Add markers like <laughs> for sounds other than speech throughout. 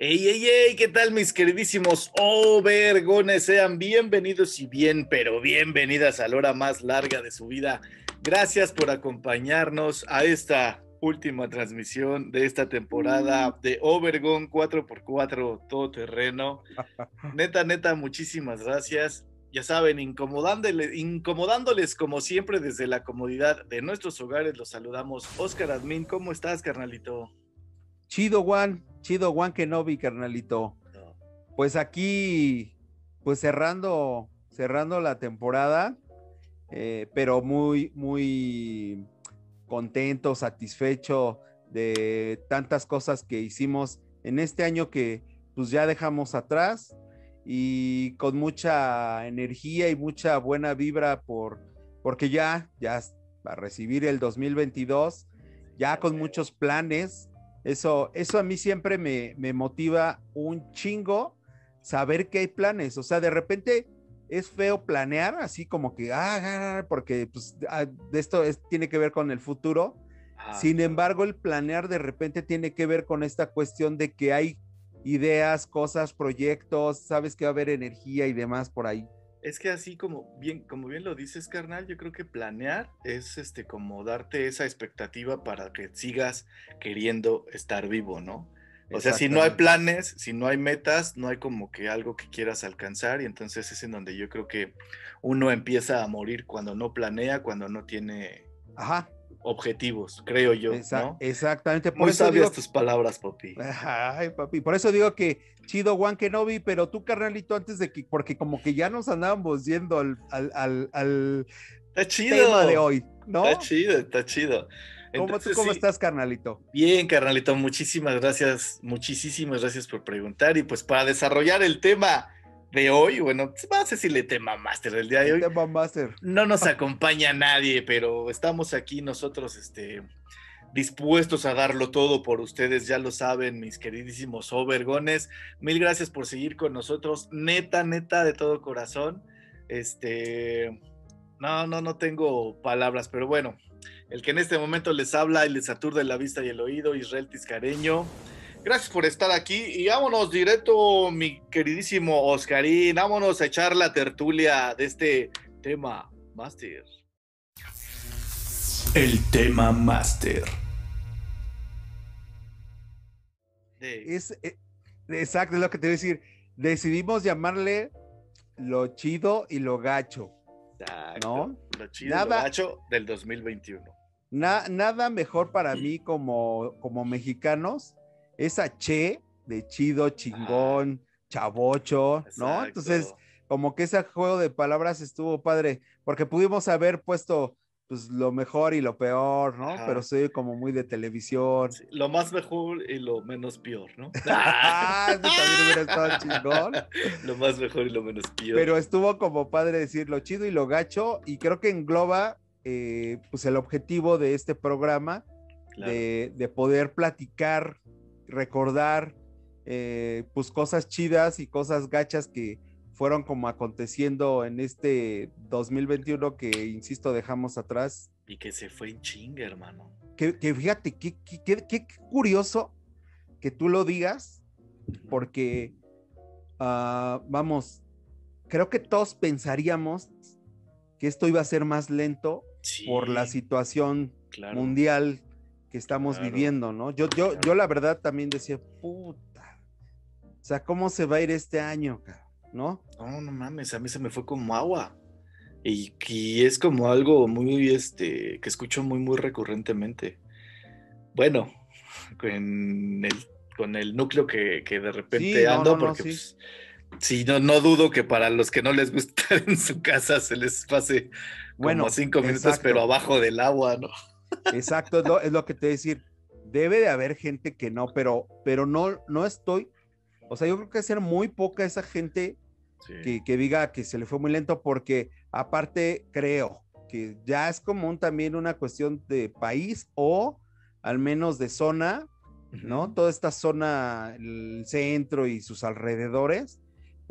Ey, ey, ey, ¿qué tal mis queridísimos Overgones? Sean bienvenidos y bien, pero bienvenidas a la hora más larga de su vida. Gracias por acompañarnos a esta última transmisión de esta temporada de Overgon 4x4 todoterreno. <laughs> Neta, neta, muchísimas gracias. Ya saben, incomodándoles, incomodándoles como siempre desde la comodidad de nuestros hogares, los saludamos. Oscar Admin, ¿cómo estás, carnalito? Chido, Juan. Chido, Juan Kenobi, carnalito. Pues aquí, pues cerrando, cerrando la temporada, eh, pero muy, muy contento, satisfecho de tantas cosas que hicimos en este año que pues ya dejamos atrás y con mucha energía y mucha buena vibra por porque ya ya a recibir el 2022 ya con muchos planes eso, eso a mí siempre me, motiva un chingo saber que hay planes. O sea, de repente es feo planear así como que, ah, porque pues, ah, esto tiene que ver con el futuro. Sin embargo, el planear de repente tiene que ver con esta cuestión de que hay ideas, cosas, proyectos, sabes que va a haber energía y demás por ahí. Es que así como bien, como bien lo dices, carnal, yo creo que planear es este como darte esa expectativa para que sigas queriendo estar vivo, ¿no? O sea, si no hay planes, si no hay metas, no hay como que algo que quieras alcanzar y entonces es en donde yo creo que uno empieza a morir cuando no planea, cuando no tiene Ajá objetivos, creo yo. Exactamente. Por Muy eso sabias tus palabras, papi. Ay, papi. Por eso digo que chido Juan Kenobi, pero tú, carnalito, antes de que, porque como que ya nos andábamos yendo al, al, al, tema de hoy, ¿no? Está chido, está chido. ¿Cómo, ¿Cómo estás, carnalito? Bien, carnalito, muchísimas gracias, muchísimas gracias por preguntar. Y pues para desarrollar el tema de hoy, bueno, va a decirle tema máster del día de hoy. Tema. No nos acompaña nadie, pero estamos aquí nosotros, este, dispuestos a darlo todo por ustedes, ya lo saben, mis queridísimos overgones. Mil gracias por seguir con nosotros, neta, neta, de todo corazón. Este, no, no, no tengo palabras, pero bueno, el que en este momento les habla y les aturde la vista y el oído, Israel Tiscareño. Gracias por estar aquí y vámonos directo, mi queridísimo Oscarín, vámonos a echar la tertulia de este tema Master. El tema Master. Es, eh, exacto, es lo que te voy a decir. Decidimos llamarle lo chido y lo gacho. ¿no? Lo chido y lo gacho del 2021. nada mejor para mí como, como mexicanos esa che de chido, chingón, chavocho, ¿no? Entonces, como que ese juego de palabras estuvo padre, porque pudimos haber puesto pues lo mejor y lo peor, ¿no? Pero soy como muy de televisión. lo más mejor y lo menos peor, ¿no? <laughs> ah, eso también hubiera estado chingón. <laughs> Lo más mejor y lo menos peor. Pero estuvo como padre decir lo chido y lo gacho, y creo que engloba eh, pues el objetivo de este programa de, de, poder platicar recordar eh, pues cosas chidas y cosas gachas que fueron como aconteciendo en este 2021 que, insisto, dejamos atrás. Y que se fue en chinga, hermano. Que, fíjate, qué, qué, curioso que tú lo digas, porque, ah, vamos, creo que todos pensaríamos que esto iba a ser más lento por la situación mundial que estamos viviendo, ¿no? Yo, yo, yo la verdad también decía, puta, o sea, ¿cómo se va a ir este año, ¿no? No, no mames, a mí se me fue como agua. Y, y es como algo muy, este, que escucho muy, muy recurrentemente. Bueno, <laughs> con el, con el núcleo que, que de repente ando, porque pues, sí. no, no dudo que para los que no les gusta <laughs> en su casa se les pase bueno, como cinco minutos, pero abajo del agua, ¿no? Exacto, es lo, es lo que te voy a decir. Debe de haber gente que no, pero, pero no, no estoy. O sea, yo creo que ser muy poca esa gente Sí. que, que diga que se le fue muy lento, porque aparte creo que ya es común también una cuestión de país o al menos de zona, ¿no? Toda esta zona, el centro y sus alrededores,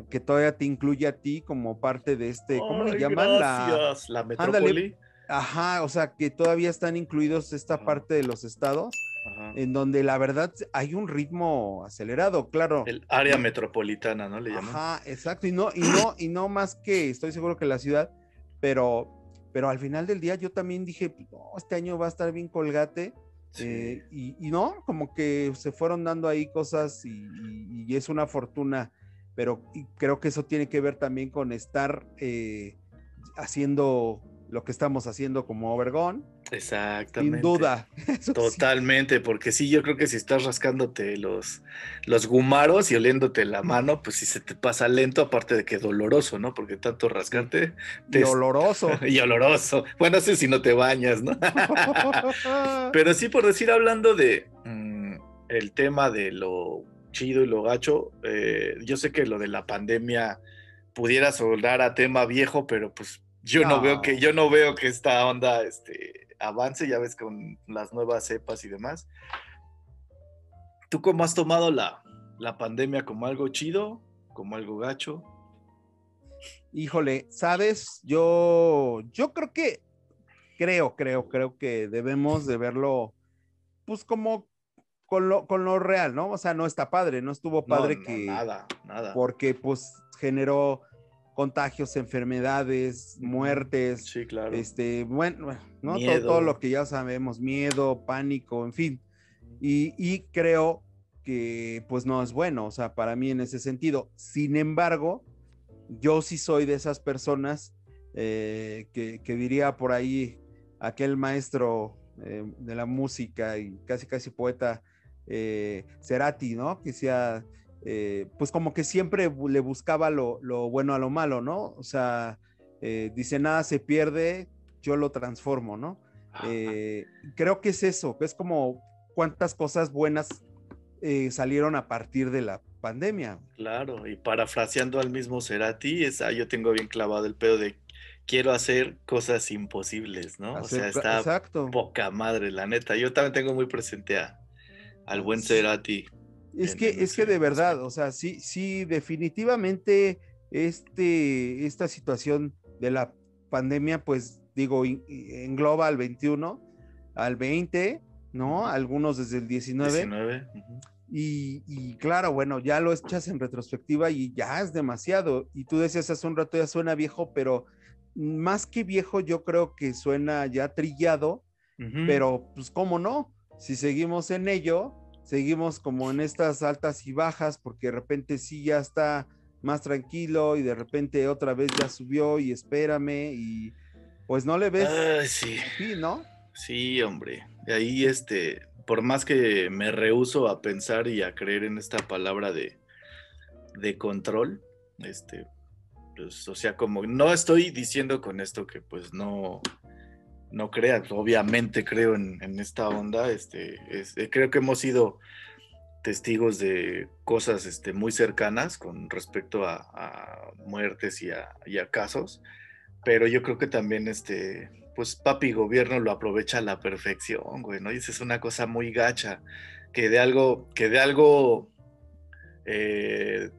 que todavía te incluye a ti como parte de este, ¿cómo le llaman? Gracias, La metrópoli. Ajá, o sea, que todavía están incluidos esta Ajá. parte de los estados, Ajá. en donde la verdad hay un ritmo acelerado, claro. El área metropolitana, ¿no? Le llaman. Ajá, exacto, y no, y no, y no más que estoy seguro que la ciudad, pero, pero al final del día yo también dije, "Pues, no, este año va a estar bien colgate, Sí. eh, y, y no, como que se fueron dando ahí cosas y, y- y es una fortuna, pero creo que eso tiene que ver también con estar eh, haciendo lo que estamos haciendo como Obergón, Exactamente. sin duda. <laughs> Eso sí. Totalmente, porque sí, yo creo que si estás rascándote los, los gumaros y oliéndote la mano, pues sí se te pasa lento, aparte de que doloroso, ¿no? Porque tanto rascarte Y te- oloroso. <laughs> y oloroso. Bueno, sé si no te bañas, ¿no? <laughs> Pero sí, por decir, hablando de mm, el tema de lo chido y lo gacho, eh, yo sé que lo de la pandemia pudiera soldar a tema viejo, pero pues yo no, No. veo que yo no veo que esta onda este, avance, ya ves con las nuevas cepas y demás. ¿Tú cómo has tomado la, la pandemia como algo chido, como algo gacho? Híjole, sabes, yo, yo creo que, creo, creo, creo que debemos de verlo, pues como con lo, con lo real, ¿no? O sea, no está padre, no estuvo padre No, no, que, nada, nada. porque pues generó contagios, enfermedades, muertes, Sí, claro. este, bueno, ¿no? Todo lo que ya sabemos, miedo, pánico, en fin. Y, y creo que pues no es bueno, o sea, para mí en ese sentido. Sin embargo, yo sí soy de esas personas eh, que, que diría por ahí aquel maestro eh, de la música y casi casi poeta eh, Cerati, ¿no? Que decía, eh, pues como que siempre le buscaba lo, lo bueno a lo malo, ¿no? O sea, eh, dice, nada se pierde, yo lo transformo, ¿no? Eh, creo que es eso, que es como cuántas cosas buenas salieron a partir de la pandemia. Claro, y parafraseando al mismo Cerati, esa, yo tengo bien clavado el pedo de quiero hacer cosas imposibles, ¿no? o sea, está Exacto. poca madre, la neta. Yo también tengo muy presente a, al buen. Cerati. Es en- que, en es que de verdad, o sea, sí, sí, definitivamente este, esta situación de la pandemia, pues digo, in- engloba al 21, al 20, ¿no? Algunos desde el 19. 19. ujú. Y, y claro, bueno, ya lo echas en retrospectiva y ya es demasiado. Y tú decías hace un rato, ya suena viejo, pero más que viejo, yo creo que suena ya trillado, pero pues cómo no, si seguimos en ello, seguimos como en estas altas y bajas, porque de repente sí ya está más tranquilo y de repente otra vez ya subió y espérame y pues no le ves Ay, sí. fin, ¿no? Sí, hombre. Y ahí, este, por más que me rehuso a pensar y a creer en esta palabra de, de control, este, pues, o sea, como no estoy diciendo con esto que pues no, no creas, obviamente creo en, en esta onda, este, este, creo que hemos sido testigos de cosas este, muy cercanas con respecto a, muertes y a, y a casos, pero yo creo que también este, pues papi gobierno lo aprovecha a la perfección, güey, ¿no? Y es una cosa muy gacha, que de algo, que de algo eh,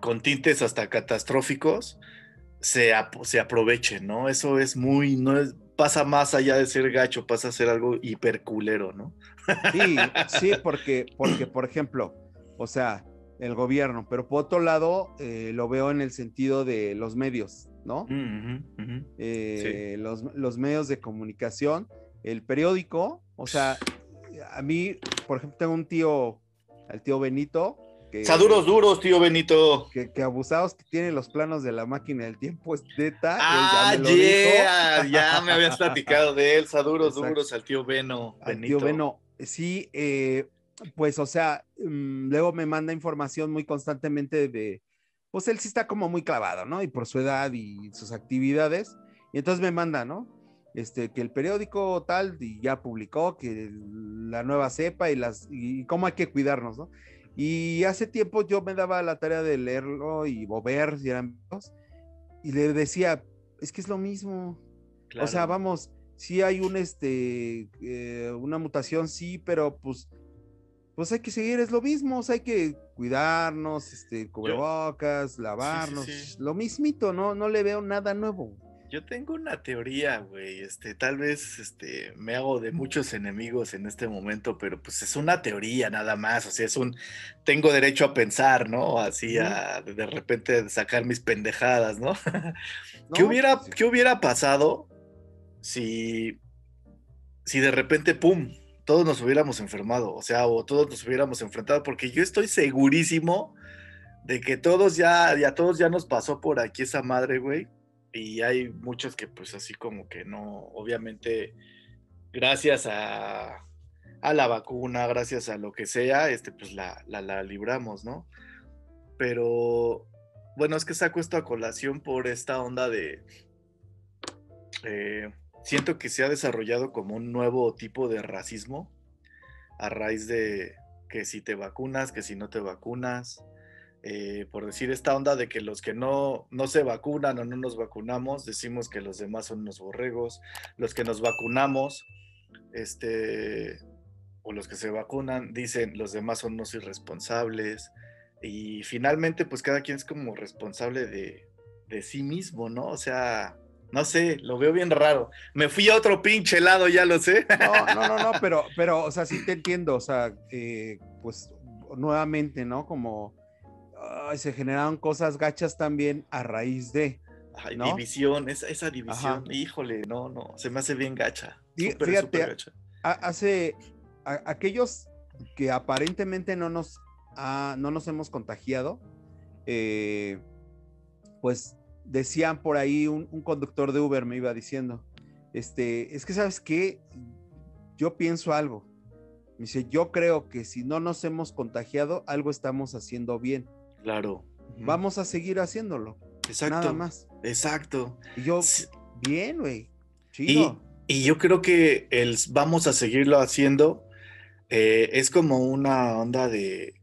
con tintes hasta catastróficos se, ap- se aproveche, ¿no? Eso es muy, no pasa más allá de ser gacho, pasa a ser algo hiperculero, ¿no? Sí, sí, porque, porque, por ejemplo, o sea, el gobierno, pero por otro lado, eh, lo veo en el sentido de los medios, ¿no? Eh, los, los medios de comunicación, el periódico, o sea, a mí, por ejemplo, tengo un tío, el tío Benito, que, Saduros duros, tío Benito. que, que abusados que tiene los planos de la máquina del tiempo, es neta, Ah, ya me yeah, ya me habías platicado de él, Saduros Exacto. duros al tío Beno. Al tío Beno, sí, eh, pues, o sea, mm, luego me manda información muy constantemente de, pues él sí está como muy clavado, ¿no? Y por su edad y sus actividades, y entonces me manda, ¿no? este, que el periódico tal y ya publicó que la nueva cepa y las y cómo hay que cuidarnos, ¿no? Y hace tiempo yo me daba la tarea de leerlo y ver si eran y le decía, es que es lo mismo. O sea, vamos, sí hay un este eh, una mutación, sí, pero pues pues hay que seguir, es lo mismo, o sea, hay que cuidarnos, este, cubrebocas, lavarnos, lo mismito, no, no le veo nada nuevo. Yo tengo una teoría, güey. Este, tal vez este, me hago de muchos enemigos en este momento, pero pues es una teoría nada más. O sea, es un. Tengo derecho a pensar, ¿no? Así a de repente sacar mis pendejadas, ¿no? <laughs> ¿Qué, hubiera, ¿Qué hubiera pasado si. Si de repente, pum, todos nos hubiéramos enfermado? O sea, o todos nos hubiéramos enfrentado, porque yo estoy segurísimo de que todos ya, ya todos ya nos pasó por aquí esa madre, güey y hay muchos que pues así como que no, obviamente gracias a, la vacuna, gracias a lo que sea, este pues la, la, libramos, ¿no? Pero bueno, es que saco esto a colación por esta onda de... Eh, siento que se ha desarrollado como un nuevo tipo de racismo a raíz de que si te vacunas, que si no te vacunas, eh, por decir esta onda de que los que no, no se vacunan o no nos vacunamos, decimos que los demás son unos borregos, los que nos vacunamos, este, o los que se vacunan, dicen los demás son unos irresponsables, y finalmente pues cada quien es como responsable de, de sí mismo, ¿no? O sea, no sé, lo veo bien raro. Me fui a otro pinche lado, ya lo sé. No, no, no, no, <laughs> pero, pero, o sea, sí te entiendo, o sea, eh, pues nuevamente, ¿no? Como se generaron cosas gachas también a raíz de. división, esa, esa división, híjole, no, no, se me hace bien gacha. fíjate, hace aquellos que aparentemente no nos, no nos hemos contagiado, eh, pues decían por ahí un, conductor de Uber me iba diciendo, este, es que sabes qué, yo pienso algo. Me dice, yo creo que si no nos hemos contagiado, algo estamos haciendo bien. Claro. Vamos a seguir haciéndolo. Exacto. Nada más. Exacto. Y yo, bien, güey. Y, y, yo creo que el vamos a seguirlo haciendo eh, es como una onda de,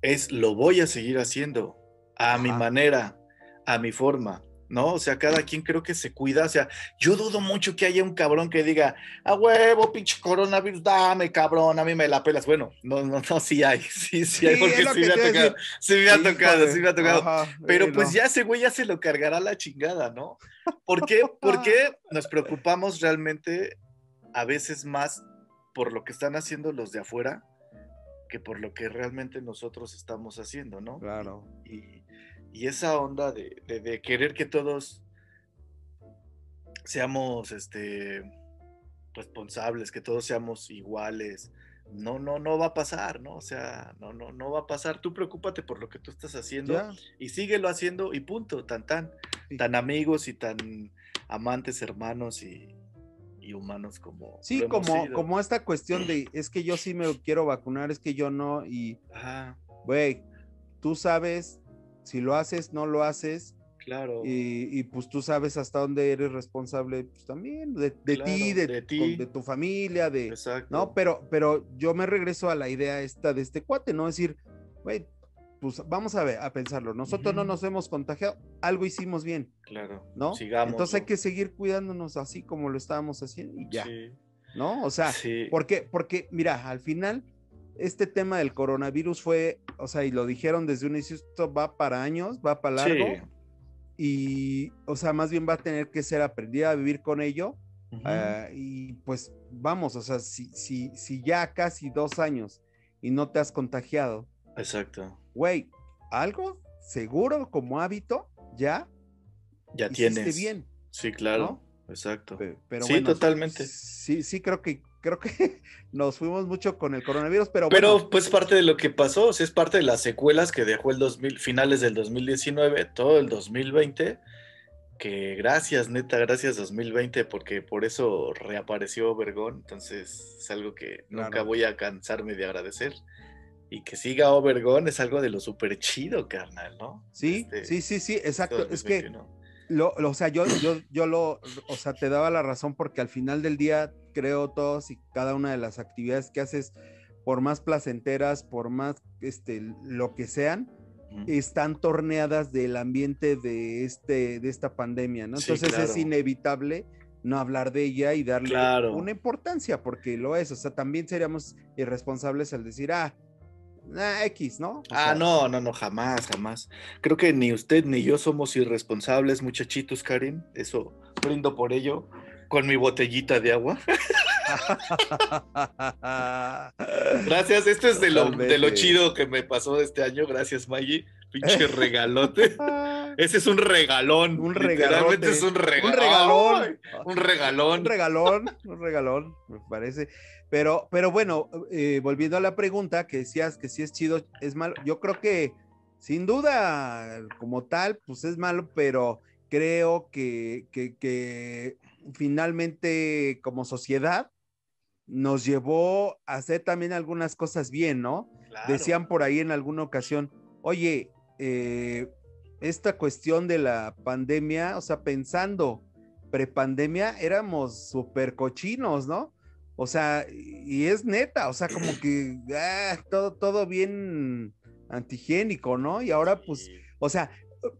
es lo voy a seguir haciendo a mi manera, a mi forma. ¿No? O sea, cada quien creo que se cuida. O sea, yo dudo mucho que haya un cabrón que diga, a huevo, pinche coronavirus, dame, cabrón, a mí me la pelas. Bueno, no, no, no, sí hay, <laughs> sí, sí hay, porque sí me, ha tocado, sí me ha tocado, sí me ha tocado. Pero pues ya ese güey ya se lo cargará la chingada, ¿no? ¿Por qué? Porque nos preocupamos realmente a veces más por lo que están haciendo los de afuera que por lo que realmente nosotros estamos haciendo, ¿no? Claro. y y esa onda de, querer que todos seamos este, responsables, que todos seamos iguales, no, no, no va a pasar, ¿no? O sea, no, no, no va a pasar. Tú preocúpate por lo que tú estás haciendo y síguelo haciendo y punto, tan, tan, tan amigos y tan amantes, hermanos y, humanos como. Sí, como, como esta cuestión de es que yo sí me quiero vacunar, es que yo no, y. Güey, tú sabes si lo haces, no lo haces. Claro. Y, pues tú sabes hasta dónde eres responsable, pues también, de, ti, de, de, tu familia, de. Exacto. No, pero, pero yo me regreso a la idea esta de este cuate, ¿no? Es decir, güey, pues vamos a ver, a pensarlo. Nosotros no nos hemos contagiado, algo hicimos bien. Claro. ¿No? Sigamos. Entonces hay que seguir cuidándonos así como lo estábamos haciendo y ya. Sí. ¿No? O sea, sí. porque, porque, mira, al final este tema del coronavirus fue, o sea, y lo dijeron desde un inicio, esto va para años, va para largo. Y, o sea, más bien va a tener que ser aprendida a vivir con ello. Ah, y pues vamos, o sea, si, si, si ya casi dos años y no te has contagiado. Exacto. Güey, algo seguro como hábito, ya. Ya tienes. bien. Sí, claro. Exacto. Pero, sí, totalmente. Sí, sí, creo que creo que <laughs> nos fuimos mucho con el coronavirus, pero Pero pues parte de lo que pasó, o sea, es parte de las secuelas que dejó el 2000, finales del 2019, todo el 2020, que gracias, neta, gracias 2020, porque por eso reapareció Obergón, entonces es algo que nunca voy a cansarme de agradecer. Y que siga Obergón es algo de lo súper chido, carnal, ¿no? Sí, este, sí, sí, sí, exacto. Es que Lo, lo- o sea, yo, yo, yo lo, o sea, te daba la razón porque al final del día creo todos y cada una de las actividades que haces, por más placenteras, por más este, lo que sean, están torneadas del ambiente de, este, de esta pandemia, ¿no? Sí, Entonces es claro. inevitable no hablar de ella y darle Claro. una importancia, porque lo es, o sea, también seríamos irresponsables al decir, ah, ah, X, ¿no? O Ah, sea, no, no, no, jamás, jamás. Creo que ni usted ni yo somos irresponsables, muchachitos, Karim. Eso brindo por ello con mi botellita de agua. <laughs> Gracias, esto es de lo, de lo Totalmente. chido que me pasó este año. Gracias, Maggie. Pinche <laughs> regalote. Ese es un regalón. Un Literalmente es un regalón. Un regalón. Un regalón. Un regalón, un regalón, me parece. Pero, pero bueno, eh, volviendo a la pregunta que decías que si es chido, es malo. Yo creo que sin duda, como tal, pues es malo, pero creo que, que, que finalmente como sociedad nos llevó a hacer también algunas cosas bien, ¿no? Claro. Decían por ahí en alguna ocasión, oye, eh, esta cuestión de la pandemia, o sea, pensando prepandemia, éramos súper cochinos, ¿no? O sea, y es neta, o sea, como que <clears throat> ah, todo, todo bien antigénico, ¿no? Y ahora, pues, o sea,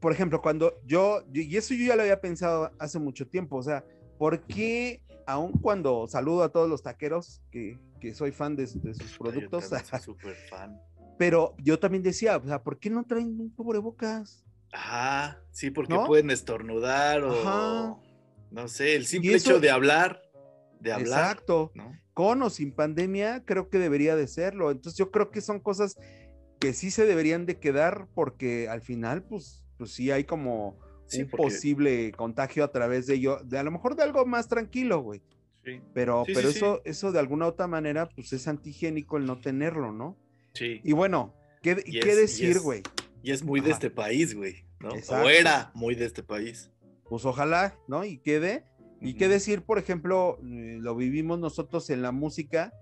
por ejemplo, cuando yo, y eso yo ya lo había pensado hace mucho tiempo, o sea, ¿por qué, aun cuando saludo a todos los taqueros, que, que soy fan de, de sus <laughs> Yo productos, también soy <laughs> súper fan. pero yo también decía, o sea, ¿por qué no traen un cubrebocas? Ajá, sí, porque ¿No? pueden estornudar o Ajá. no sé, el simple eso- hecho de hablar, de hablar, Exacto. ¿no? Con o sin pandemia, creo que debería de serlo. Entonces yo creo que son cosas que sí se deberían de quedar porque al final, pues, pues sí hay como Sí, un porque- posible contagio a través de ello, de a lo mejor de algo más tranquilo, güey. Sí, Pero, Sí, pero sí, eso, eso de alguna otra manera, pues es antigénico el no tenerlo, ¿no? sí. Y bueno, ¿qué, Y qué es- y decir, güey? Y es muy de Ajá. este país, güey, ¿no? Exacto. O era muy de este país. Pues ojalá, ¿no? Y quede. Y qué Ujú. decir, por ejemplo, eh, lo vivimos nosotros en la música,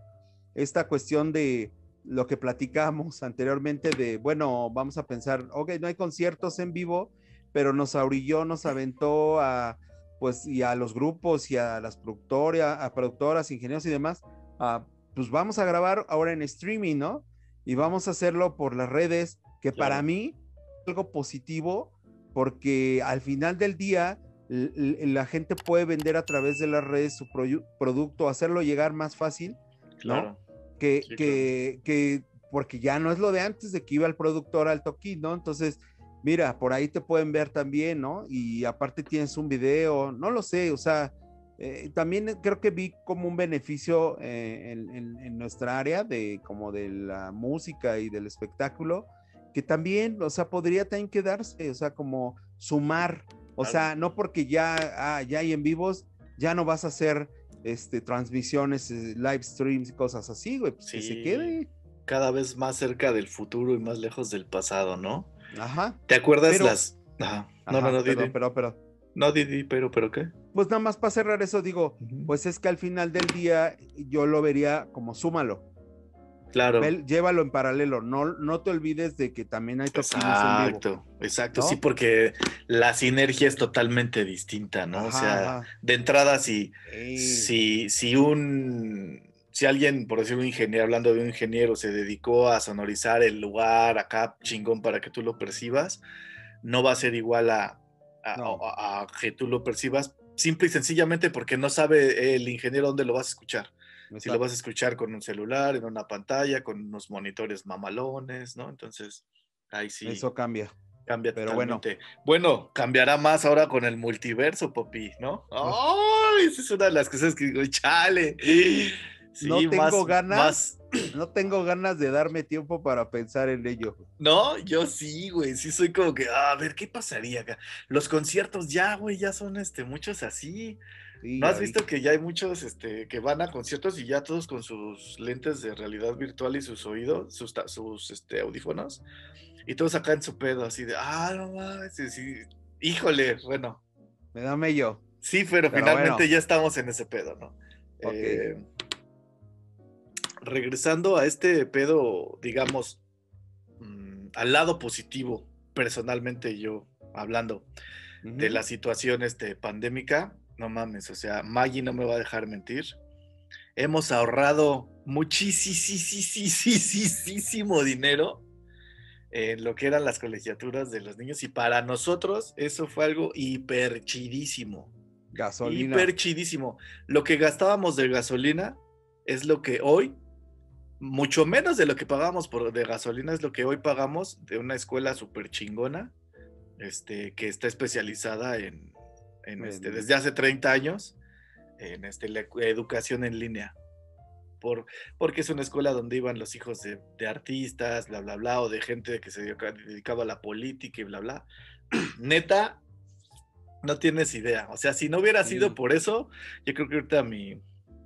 esta cuestión de lo que platicábamos anteriormente de, bueno, vamos a pensar, ok, no hay conciertos en vivo, pero nos ahorilló, nos aventó a, pues, y a los grupos y a las productoras, a productoras, ingenieros y demás, a, pues vamos a grabar ahora en streaming, ¿no? Y vamos a hacerlo por las redes, que para mí es algo positivo, porque al final del día la gente puede vender a través de las redes su producto, hacerlo llegar más fácil, Claro. que, Sí, que, que, porque ya no es lo de antes de que iba el productor al toquín, ¿no? Entonces, mira, por ahí te pueden ver también, ¿no? Y aparte tienes un video, no lo sé, o sea, eh, también creo que vi como un beneficio eh, en, en- en nuestra área de como de la música y del espectáculo, que también, o sea, podría también quedarse, o sea, como sumar, o Claro. sea, no porque ya, ah, ya hay en vivos, ya no vas a hacer este, transmisiones, eh, live streams y cosas así, güey, pues que se Sí. quede. Cada vez más cerca del futuro y más lejos del pasado, ¿no? Ajá. ¿Te acuerdas Pero- las. Ajá. No, Ajá, no, no, Didi. pero, pero, No, Didi, pero, pero ¿qué? pues nada más para cerrar eso, digo, pues es que al final del día yo lo vería como súmalo, Claro. Vel- llévalo en paralelo, no, no te olvides de que también hay toquines en vivo. Exacto, exacto. ¿no? Sí, porque la sinergia es totalmente distinta, ¿no? o sea, de entrada, si, si, si un. Si alguien, por decir un ingeniero, hablando de un ingeniero, se dedicó a sonorizar el lugar acá chingón para que tú lo percibas, no va a ser igual a, a- No. a- a que tú lo percibas, simple y sencillamente porque no sabe el ingeniero dónde lo vas a escuchar. Si lo exacto. vas a escuchar con un celular, en una pantalla, con unos monitores mamalones, ¿no? Entonces, ahí sí Eso cambia. cambia pero bueno. totalmente. Bueno. cambiará más ahora con el multiverso, Popi, ¿no? ¡Ay! esa es una de las cosas que digo, chale. Sí, No tengo más- ganas. más- <clears throat> No tengo ganas de darme tiempo para pensar en ello. No, yo sí, güey, sí soy como que, a ver, ¿qué pasaría acá? Los conciertos ya, güey, ya son este, muchos así. Sí, ¿No has visto que ya hay muchos este, que van a conciertos y ya todos con sus lentes de realidad virtual y sus oídos, sus, este, audífonos? Y todos acá en su pedo, así de, ah, no mames, sí, sí". Híjole, bueno, Me da mello. sí, pero, Pero finalmente bueno. ya estamos en ese pedo, ¿no? Eh, regresando a este pedo, digamos, mm, al lado positivo, personalmente yo hablando, de la situación este, pandémica, no mames, o sea, Maggie no me va a dejar mentir. Hemos ahorrado muchísimo dinero en lo que eran las colegiaturas de los niños y para nosotros eso fue algo hiper chidísimo. Gasolina. Hiper chidísimo. Lo que gastábamos de gasolina es lo que hoy, mucho menos de lo que pagamos por de gasolina, es lo que hoy pagamos de una escuela súper chingona, este, que está especializada en, en, este, desde hace 30 años, en este, la educación en línea. Por, porque es una escuela donde iban los hijos de, de artistas, bla, bla, bla, o de gente que se dedica- dedicaba a la política y bla, bla. <clears throat> Neta, no tienes idea. O sea, si no hubiera sido por eso, yo creo que ahorita mi,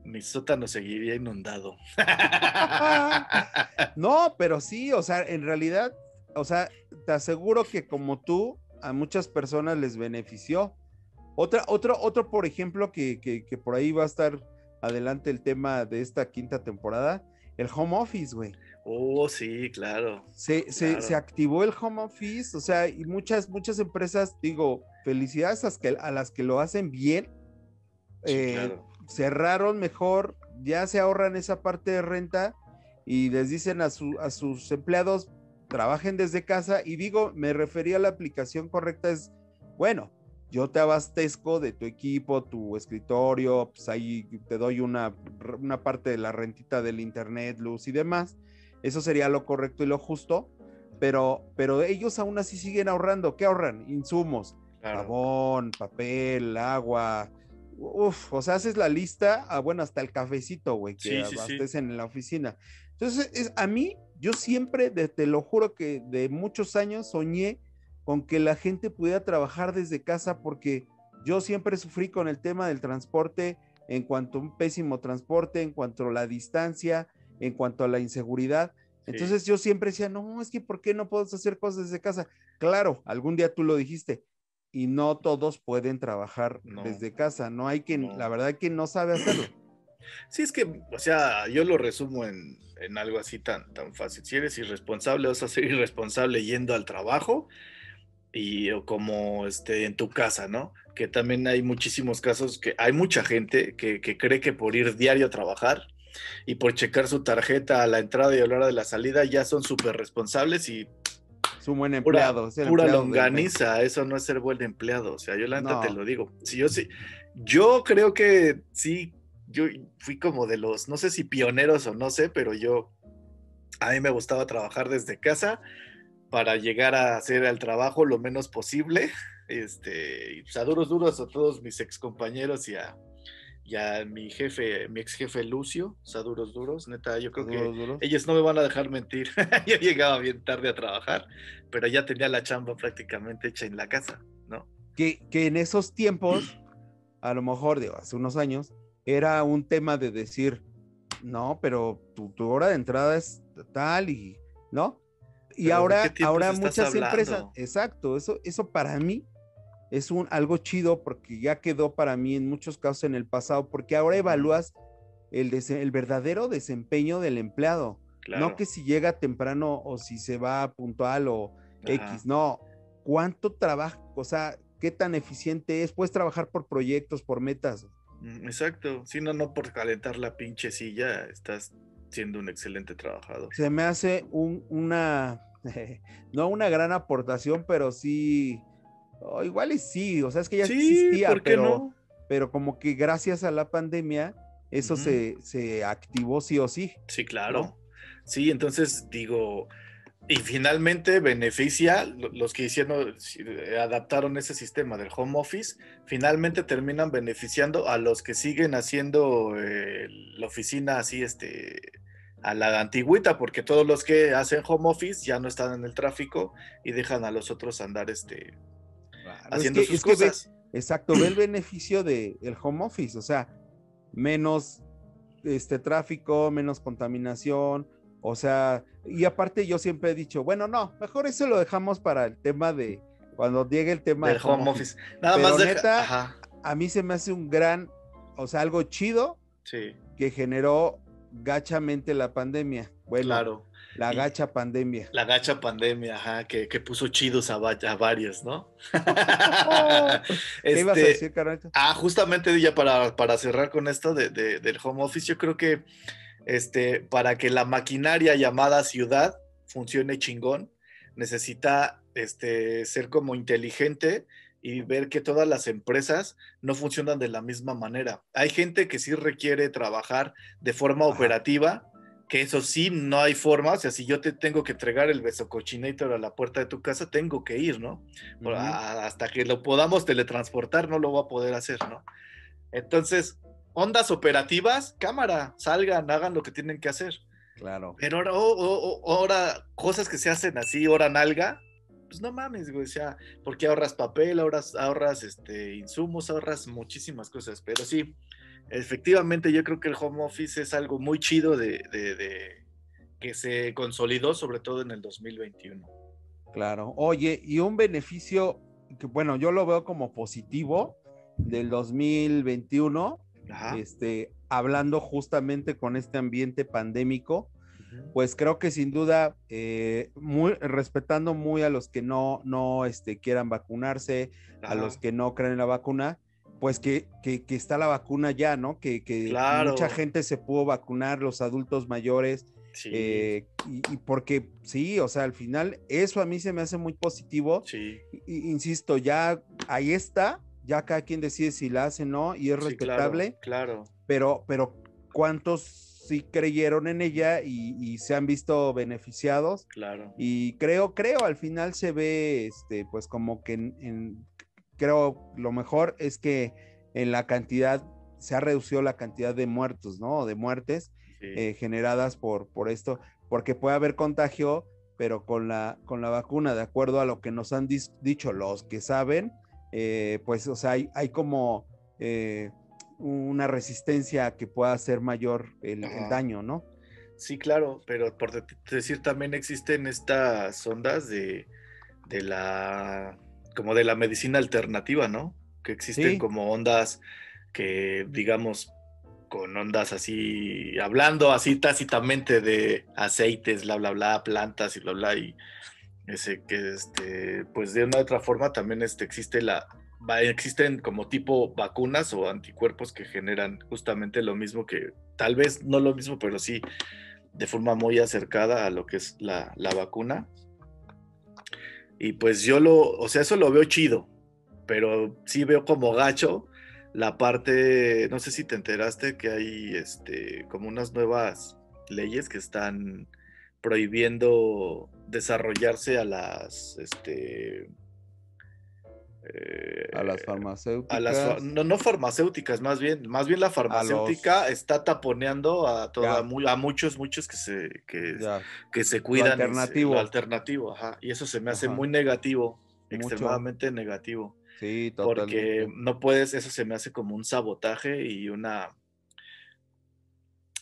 mi sótano seguiría inundado. <laughs> No, pero sí, o sea, en realidad, o sea, te aseguro que como tú, a muchas personas les benefició. Otra, otro, otro, por ejemplo, que, que, que por ahí va a estar adelante el tema de esta quinta temporada, el home office, güey. oh, sí, claro. Se, se, se activó el home office, o sea, y muchas, muchas empresas, digo, felicidades a las que, a las que lo hacen bien. Sí, eh, claro. Cerraron mejor, ya se ahorran esa parte de renta y les dicen a, su- a sus empleados, trabajen desde casa. Y digo, me refería a la aplicación correcta, es, bueno, yo te abastezco de tu equipo, tu escritorio, pues ahí te doy una, una parte de la rentita del internet, luz y demás. Eso sería lo correcto y lo justo, pero, pero ellos aún así siguen ahorrando. ¿Qué ahorran? Insumos, claro. jabón, papel, agua. Uf, o sea, haces la lista, ah, bueno, hasta el cafecito, güey, que Sí, abastecen en la oficina. Entonces, es, a mí, yo siempre, de- te lo juro que de muchos años soñé con que la gente pudiera trabajar desde casa porque yo siempre sufrí con el tema del transporte en cuanto a un pésimo transporte, en cuanto a la distancia, en cuanto a la inseguridad. Sí. Entonces yo siempre decía, no, es que ¿por qué no puedes hacer cosas desde casa? Claro, algún día tú lo dijiste, y no todos pueden trabajar No. desde casa, no hay quien, No. la verdad que no sabe hacerlo. <clears throat> Sí, es que, o sea, yo lo resumo en, en algo así tan, tan fácil. Si eres irresponsable, vas a ser irresponsable yendo al trabajo y o como este, en tu casa, ¿no? Que también hay muchísimos casos que hay mucha gente que, que cree que por ir diario a trabajar y por checar su tarjeta a la entrada y a la hora de la salida ya son súper responsables y Es un buen pura, empleado. es el pura empleado longaniza, eso no es ser buen empleado. O sea, yo la neta te lo digo. Si yo sí, yo creo que sí, yo fui como de los, no sé si pioneros o no sé, pero yo, a mí me gustaba trabajar desde casa para llegar a hacer el trabajo lo menos posible. Este, y pues a duros duros a todos mis ex compañeros y a, y a mi jefe, mi ex jefe Lucio, o sea, duros duros, neta, yo creo que Duros, ellos no me van a dejar mentir. <laughs> Yo llegaba bien tarde a trabajar, pero ya tenía la chamba prácticamente hecha en la casa, ¿no? Que, que en esos tiempos, <clears throat> a lo mejor, digo, hace unos años, era un tema de decir, no, pero tu, tu hora de entrada es tal y, ¿no? Y Pero, ¿de ahora, ahora muchas empresas, exacto, eso, eso para mí es un algo chido porque ya quedó para mí en muchos casos en el pasado, porque ahora evalúas el, el verdadero desempeño del empleado, Claro. no que si llega temprano o si se va puntual o Ajá. X, no, cuánto trabaja, o sea, qué tan eficiente es, puedes trabajar por proyectos, por metas. Mm, Exacto. Si no, no por calentar la pinche silla, estás siendo un excelente trabajador. Se me hace un, una, <laughs> no una gran aportación, pero sí, o igual y sí, o sea, es que ya sí, existía, ¿por qué pero, no? pero como que gracias a la pandemia, eso se, se activó sí o sí. Sí, claro. ¿no? Sí, entonces digo, y finalmente beneficia lo- los que hicieron, adaptaron ese sistema del home office, finalmente terminan beneficiando a los que siguen haciendo eh, la oficina así, este, a la antigüita, porque todos los que hacen home office ya no están en el tráfico y dejan a los otros andar, este, Es haciendo que- sus es que ve- cosas. Exacto, ve el beneficio del home office, o sea, menos este tráfico, menos contaminación, o sea, y aparte yo siempre he dicho, bueno, no, mejor eso lo dejamos para el tema de cuando llegue el tema del de home office. Nada Pero más deja- neta, ajá, A mí se me hace un gran, o sea, algo chido sí. que generó gachamente la pandemia. Bueno, Claro. La gacha pandemia. La gacha pandemia, ajá, que, puso chidos a, varios, ¿no? <laughs> ¿Qué ibas a este, decir, Carlito? Ah, justamente ya para, para cerrar con esto de, del home office, yo creo que este, para que la maquinaria llamada ciudad funcione chingón, necesita este, ser como inteligente y ver que todas las empresas no funcionan de la misma manera. Hay gente que sí requiere trabajar de forma operativa, que eso sí, no hay forma, o sea, si yo te tengo que entregar el beso cochinator a la puerta de tu casa, tengo que ir, ¿no? Hasta que lo podamos teletransportar, no lo voy a poder hacer, ¿no? Entonces, ondas operativas, cámara, salgan, hagan lo que tienen que hacer. Claro. Pero ahora, ahora cosas que se hacen así, hora nalga, pues no mames, güey, o sea, porque ahorras papel, ahorras, ahorras este, insumos, ahorras muchísimas cosas, pero sí, efectivamente yo creo que el home office es algo muy chido de, de, que se consolidó sobre todo en el 2021. Claro, oye, y un beneficio que bueno, yo lo veo como positivo del 2021, este, hablando justamente con este ambiente pandémico, pues creo que sin duda, eh, muy, respetando muy a los que no, no este, quieran vacunarse, a los que no creen en la vacuna, pues que, que, está la vacuna ya, ¿no? Que, mucha gente se pudo vacunar, los adultos mayores, eh, y, porque sí, o sea, al final eso a mí se me hace muy positivo. Sí. insisto, ya ahí está, ya cada quien decide si la hace o no, y es respetable. Claro, Pero, pero ¿cuántos sí creyeron en ella y, se han visto beneficiados? Claro. Y creo, creo, al final se ve, este, pues como que en, creo lo mejor es que en la cantidad, se ha reducido la cantidad de muertos, ¿no? De muertes eh, generadas por, por esto, porque puede haber contagio, pero con la, con la vacuna, de acuerdo a lo que nos han dicho los que saben, eh, pues, o sea, hay, hay como eh, una resistencia que pueda ser mayor el, daño, ¿no? Sí, claro, pero por decir también existen estas ondas de, de la, como de la medicina alternativa, ¿no? Que existen como ondas que, digamos, con ondas así, hablando así tácitamente de aceites, bla, bla, bla, plantas y bla, bla, y ese que este, pues de una u otra forma también este, existe la, existen como tipo vacunas o anticuerpos que generan justamente lo mismo que, tal vez no lo mismo, pero sí de forma muy acercada a lo que es la, la vacuna. Y pues yo lo, o sea, eso lo veo chido, pero sí veo como gacho la parte, no sé si te enteraste que hay este, como unas nuevas leyes que están prohibiendo desarrollarse a las este, a las eh, farmacéuticas. no, no farmacéuticas, más bien, más bien la farmacéutica está taponeando a toda, a muchos, muchos que se, que, se cuidan. alternativo. alternativo, ajá. Y eso se me hace muy negativo, extremadamente negativo. Sí, totalmente. Porque no puedes, eso se me hace como un sabotaje y una,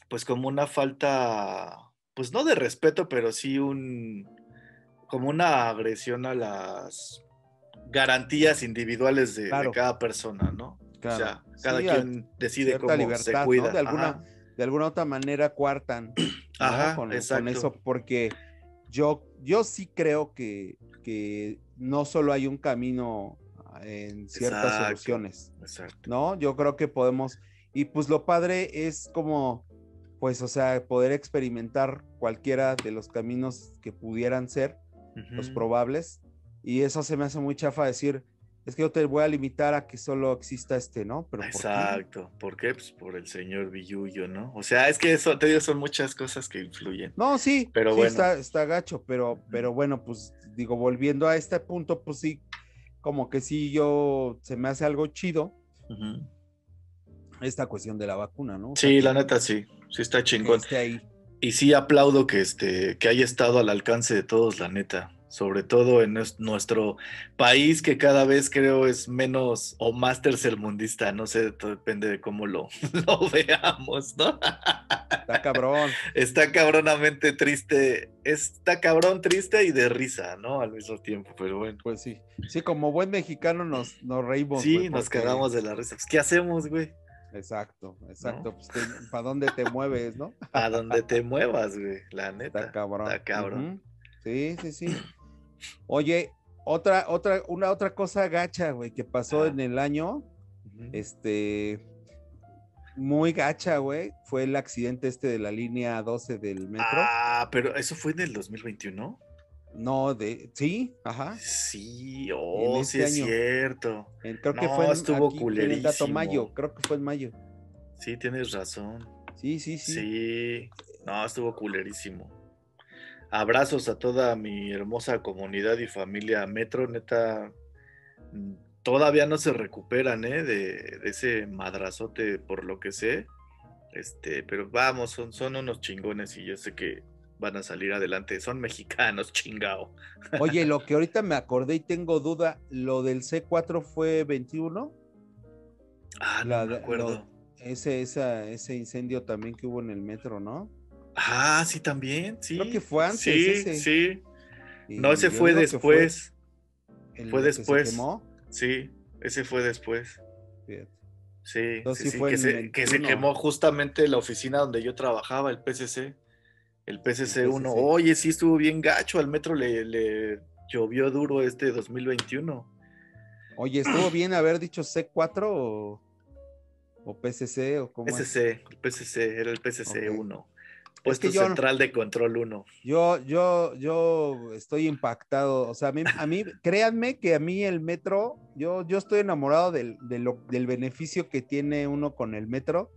pues como una falta, pues no de respeto, pero sí un, como una agresión a las garantías individuales de, cada persona, ¿no? O sea, cada quien decide cómo se cuida. De alguna, de alguna otra manera cuartan <clears throat> con, eso, porque yo, yo sí creo que, que no solo hay un camino en ciertas soluciones, ¿no? Yo creo que podemos, y pues lo padre es como, pues, o sea, poder experimentar cualquiera de los caminos que pudieran ser los probables y eso se me hace muy chafa decir, es que yo te voy a limitar a que solo exista este, ¿no? Pero Exacto. ¿Por qué? Pues por el señor Villuyo, ¿no? O sea, es que eso, te digo, son muchas cosas que influyen. No, sí, pero bueno. Está, está gacho, pero, pero bueno, pues digo, volviendo a este punto, pues sí, como que sí, yo, se me hace algo chido. Esta cuestión de la vacuna, ¿no? sí, la neta sí, sí está chingón. Y sí aplaudo que, este, que haya estado al alcance de todos, la neta sobre todo en nuestro país que cada vez creo es menos o más tercermundista, no sé, depende de cómo lo, <laughs> lo veamos, ¿no? Está cabrón. <laughs> Está cabronamente triste, está cabrón triste y de risa, ¿no? Al mismo tiempo, pero bueno. Pues sí, sí, como buen mexicano nos, nos reímos. Sí, nos cagamos de la risa. Pues, ¿qué hacemos, güey? Exacto, exacto. Pues ¿Para dónde te mueves, no? <laughs> A donde te muevas, güey, la neta. Está cabrón. Está cabrón. Sí, sí, sí. Oye, otra, otra, una otra cosa gacha, güey, que pasó en el año, este, muy gacha, güey, fue el accidente este de la línea 12 del metro. Ah, pero eso fue en el 2021. No, de, sí, ajá. Sí, oh, sí es cierto. creo que fue en, estuvo aquí, dato mayo, creo que fue en mayo. Sí, tienes razón. Sí, sí, sí. Sí, no, estuvo culerísimo. Abrazos a toda mi hermosa comunidad y familia Metro, neta. Mm, todavía no se recuperan, ¿eh? De, ese madrazote, por lo que sé. Este, pero vamos, son, son unos chingones y yo sé que van a salir adelante. Son mexicanos, <laughs> chingao. Oye, lo que ahorita me acordé y tengo duda, ¿lo del C4 fue 21? Ah, no me acuerdo. ese, ese incendio también que hubo en el metro, ¿no? Ah, sí, también, sí. Creo que fue antes. Sí, sí. no, ese fue después. Fue, después. Sí, ese fue después. Sí, sí, sí, que, se, que, se, quemó justamente la oficina donde yo trabajaba, el PCC. El PCC 1. Oye, sí estuvo bien gacho. Al metro le, llovió duro este 2021. Oye, ¿estuvo bien haber dicho C4 o, o PCC o cómo? PCC, el PCC, era el PCC 1. Puesto central de control 1. Yo, yo, yo estoy impactado. O sea, a mí, a mí, créanme que a mí el metro, yo, yo estoy enamorado del, del beneficio que tiene uno con el metro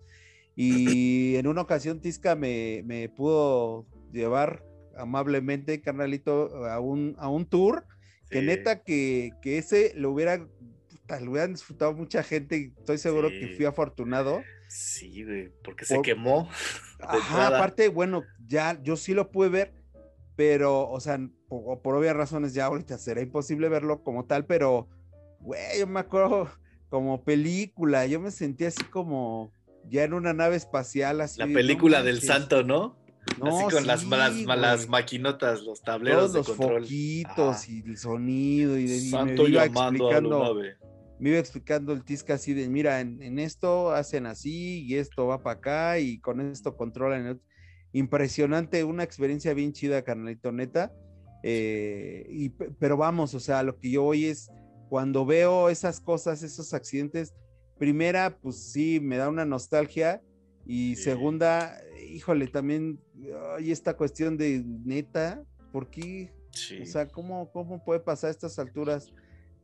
y en una ocasión Tisca me, me pudo llevar amablemente, carnalito, a un, a un tour, que neta que, que, ese lo hubiera, lo hubieran disfrutado mucha gente y estoy seguro que fui afortunado. Sí, güey, porque se quemó. Ajá, aparte, bueno, ya yo sí lo pude ver, pero, o sea, por, por obvias razones ya ahorita será imposible verlo como tal, pero, güey, yo me acuerdo como película, yo me sentí así como, ya en una nave espacial así. La película del santo, ¿no? así con las, las, maquinotas, los tableros Todos los foquitos y el sonido y, de, santo me iba explicando, me iba explicando el Tisca así de, mira, en, esto hacen así y esto va para acá y con esto controlan. Impresionante, una experiencia bien chida, carnalito, neta. Eh, y, pero vamos, o sea, lo que yo voy es cuando veo esas cosas, esos accidentes, primera, pues sí, me da una nostalgia. Y segunda, híjole, también hay esta cuestión de neta, ¿por qué? O sea, ¿cómo, ¿cómo puede pasar a estas alturas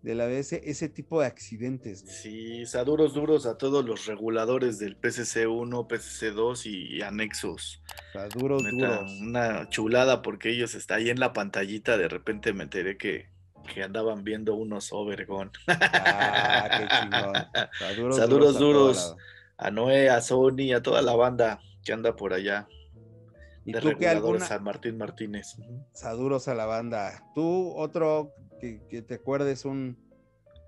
de la vez ese tipo de accidentes? Sí, o sea, duros, duros a todos los reguladores del PCC1, PCC2 y, anexos. O sea, duros, duros. Una chulada porque ellos están ahí en la pantallita, de repente me enteré que que andaban viendo unos Overgon. Ah, qué <laughs> chingón. Saludos duros, a, Noé, a Sony, a toda la banda que anda por allá. ¿Y tú qué alguna? San Martín Martínez. Saludos a la banda. ¿Tú otro que, te acuerdes un,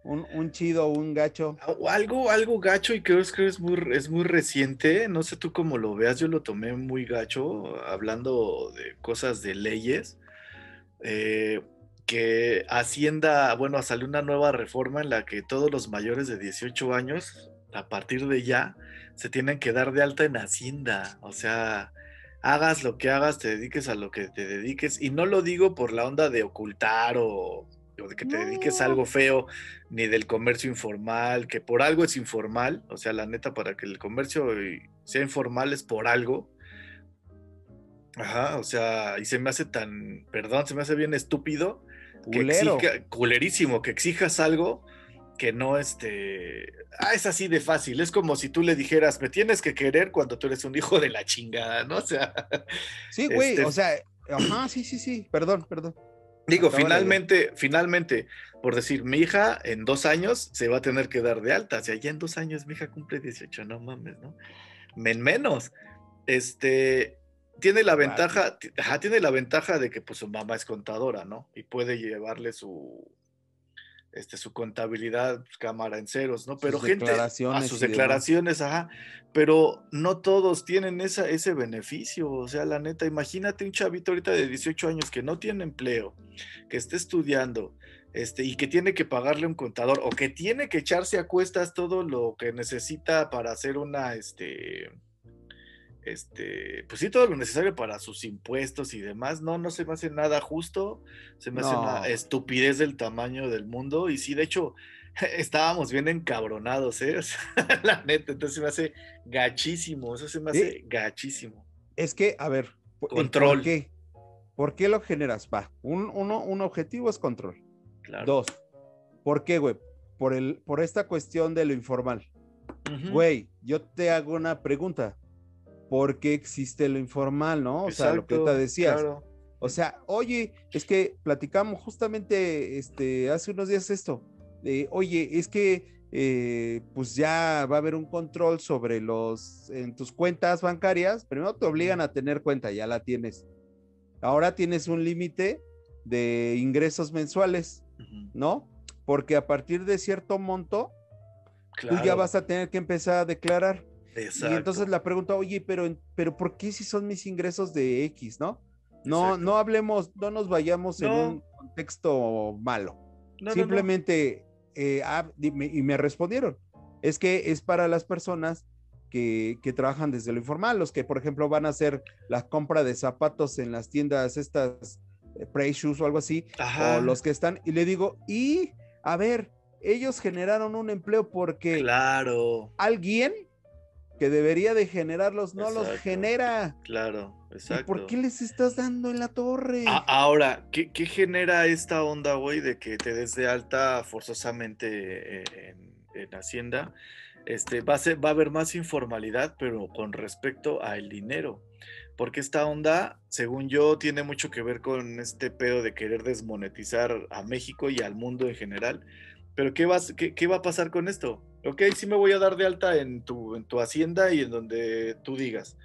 un, chido, un gacho? Algo, algo gacho y creo que es muy, es muy reciente. No sé tú cómo lo veas, yo lo tomé muy gacho, hablando de cosas de leyes. Eh, que Hacienda, bueno, salió una nueva reforma en la que todos los mayores de 18 años, a partir de ya, se tienen que dar de alta en Hacienda. O sea, hagas lo que hagas, te dediques a lo que te dediques. Y no lo digo por la onda de ocultar o, de que te dediques a algo feo, ni del comercio informal, que por algo es informal. O sea, la neta, para que el comercio sea informal es por algo. Ajá, o sea, y se me hace tan, perdón, se me hace bien estúpido que culerísimo, que exijas algo que no este, ah, es así de fácil, es como si tú le dijeras, me tienes que querer cuando tú eres un hijo de la chingada, ¿no? O sea, sí, güey, este o sea, ajá, sí, sí, sí, perdón, perdón. Digo, finalmente, finalmente, por decir, mi hija en dos años se va a tener que dar de alta, o sea, ya en dos años mi hija cumple 18, no mames, ¿no? Men menos. Este, tiene la ventaja, tiene la ventaja de que pues su mamá es contadora, ¿no? Y puede llevarle su este su contabilidad pues, cámara en ceros, ¿no? Pero gente a sus declaraciones, ajá, pero no todos tienen esa, ese beneficio, o sea, la neta, imagínate un chavito ahorita de 18 años que no tiene empleo, que esté estudiando, este, y que tiene que pagarle un contador o que tiene que echarse a cuestas todo lo que necesita para hacer una, este, este, pues sí, todo lo necesario para sus impuestos y demás, no, no se me hace nada justo, se me hace una estupidez del tamaño del mundo y sí, de hecho, <laughs> estábamos bien encabronados, ¿eh? <laughs> la neta, entonces se me hace gachísimo, eso se me hace gachísimo. Es que, a ver, control. ¿por qué? ¿Por qué lo generas? Va, un, uno, un objetivo es control. Dos, ¿por qué, güey? Por, el, por esta cuestión de lo informal. Güey, yo te hago una pregunta. ¿Por qué existe lo informal, no? O sea, lo que te decías. O sea, oye, es que platicamos justamente este, hace unos días esto. Oye, es que eh, pues ya va a haber un control sobre los, en tus cuentas bancarias. Primero te obligan a tener cuenta, ya la tienes. Ahora tienes un límite de ingresos mensuales. ¿no? Porque a partir de cierto monto, tú ya vas a tener que empezar a declarar. Y entonces la pregunta, oye, pero, pero ¿por qué si son mis ingresos de X, no? No, no hablemos, no nos vayamos en un contexto malo. Simplemente, eh, ah, y me respondieron, es que es para las personas que, que, trabajan desde lo informal, los que, por ejemplo, van a hacer la compra de zapatos en las tiendas estas eh, Precious o algo así, o los que están, y le digo, y a ver, ellos generaron un empleo porque claro. alguien que debería de generarlos no los genera. Claro, exacto. ¿Por qué les estás dando en la torre? ahora, ¿qué, genera esta onda, güey, de que te des de alta forzosamente eh, en, Hacienda? Este, va, a ser, va a haber más informalidad, pero con respecto al dinero porque esta onda, según yo, tiene mucho que ver con este pedo de querer desmonetizar a México y al mundo en general. Pero ¿qué, vas, qué, va a pasar con esto? Ok, sí me voy a dar de alta en tu, en tu hacienda y en donde tú digas.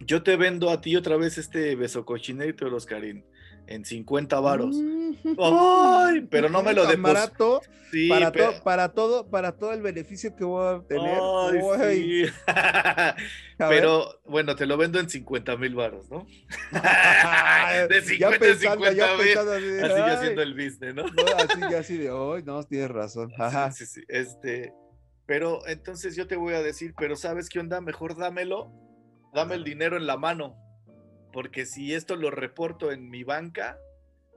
Yo te vendo a ti otra vez este beso cochinero, Oscarín en 50 varos. Ay, pero no me lo <laughs> de barato para, para todo para todo el beneficio que voy a tener. <laughs> pero bueno, te lo vendo en 50 mil varos, ¿no? <laughs> de 50 en 50 mil. Así, ya haciendo el business, ¿no? así ya así de hoy, no, tienes razón. Sí, sí, Este, pero entonces yo te voy a decir, pero ¿sabes qué onda? Mejor dámelo, dame el dinero en la mano porque si esto lo reporto en mi banca,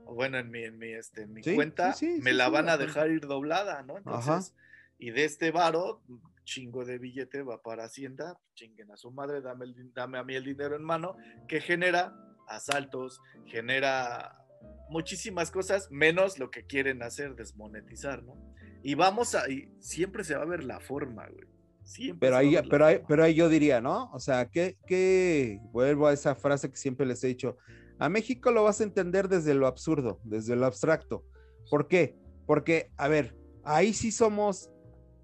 o bueno, en mi, en mi, este, mi cuenta, me la van a dejar ir doblada, ¿no? Entonces, y de este varo, chingo de billete va para Hacienda, chinguen a su madre, dame, dame a mí el dinero en mano, que genera asaltos, genera muchísimas cosas, menos lo que quieren hacer, desmonetizar, ¿no? Y vamos a, y siempre se va a ver la forma, güey pero ahí, pero, ahí, pero ahí yo diría, ¿no? O sea, que, vuelvo a esa frase que siempre les he dicho, a México lo vas a entender desde lo absurdo, desde lo abstracto. ¿Por qué? Porque, a ver, ahí sí somos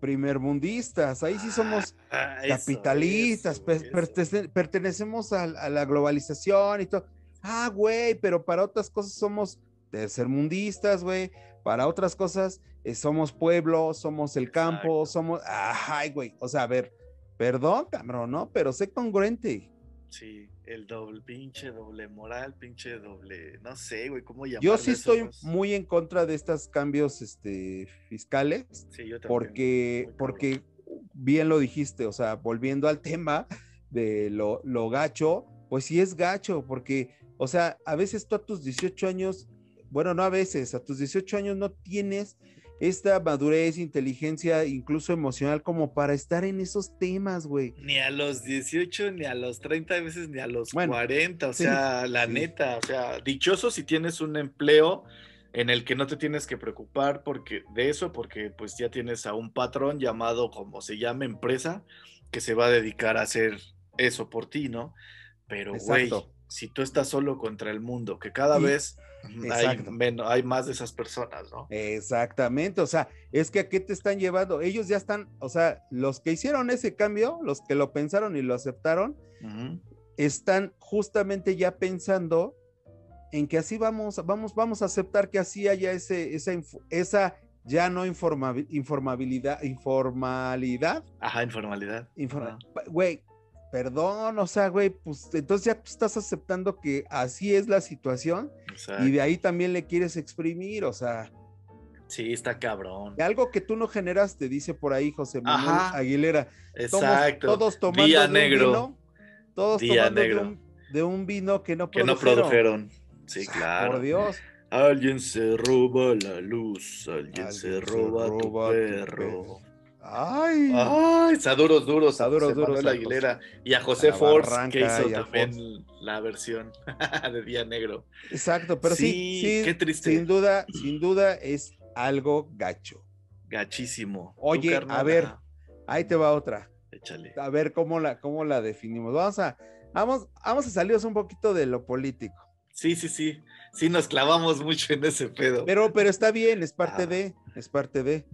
primermundistas, ahí sí somos <laughs> ah, capitalistas, pertenecemos a, a, la globalización y todo. Ah, güey, pero para otras cosas somos tercermundistas, güey, para otras cosas eh, somos pueblo, somos el campo, somos, ay, güey, o sea, a ver, perdón, cabrón, ¿no? Pero sé congruente. Sí, el doble, pinche doble moral, pinche doble, no sé, güey, ¿cómo llamarlo? Yo sí estoy muy en contra de estos cambios este, fiscales. Sí, yo también. Porque, porque bien lo dijiste, o sea, volviendo al tema de lo, lo gacho, pues sí es gacho, porque, o sea, a veces tú a tus 18 años bueno, no a veces, a tus 18 años no tienes esta madurez, inteligencia, incluso emocional, como para estar en esos temas, güey. Ni a los 18, ni a los 30 veces, ni a los 40, o sea, la neta, o sea, dichoso si tienes un empleo en el que no te tienes que preocupar porque de eso, porque pues ya tienes a un patrón llamado como se llama empresa, que se va a dedicar a hacer eso por ti, ¿no? Pero, güey, si tú estás solo contra el mundo, que cada vez hay, menos, hay más de esas personas, ¿no? Exactamente, o sea, es que a qué te están llevando, ellos ya están, o sea, los que hicieron ese cambio, los que lo pensaron y lo aceptaron, están justamente ya pensando en que así vamos, vamos, vamos a aceptar que así haya ese, esa, esa ya no informabilidad, informalidad. Ajá, informalidad. Güey, perdón, o sea, güey, pues entonces ya tú estás aceptando que así es la situación y de ahí también le quieres exprimir, o sea. Sí, está cabrón. De algo que tú no generaste, dice por ahí José Manuel Aguilera. Exacto. Todos, tomando Día de negro. Un vino, todos tomando De, un, vino que no produjeron. Que no produjeron. Sí, claro. Por Dios. Alguien se roba la luz, alguien, se, roba tu perro. Ay, ay, Saduros duros, Saduros duros. La Aguilera y a José Force que hizo también la versión <laughs> de Día Negro. Exacto, pero sí, sí, qué triste. Sin duda, sin duda es algo gacho. Gachísimo. Oye, a ver, ahí te va otra. Échale. A ver cómo la, cómo la definimos. Vamos a, vamos, vamos a salirnos un poquito de lo político. Sí, sí, sí. Sí, nos clavamos mucho en ese pedo. Pero, pero está bien, es parte ah. de, es parte de.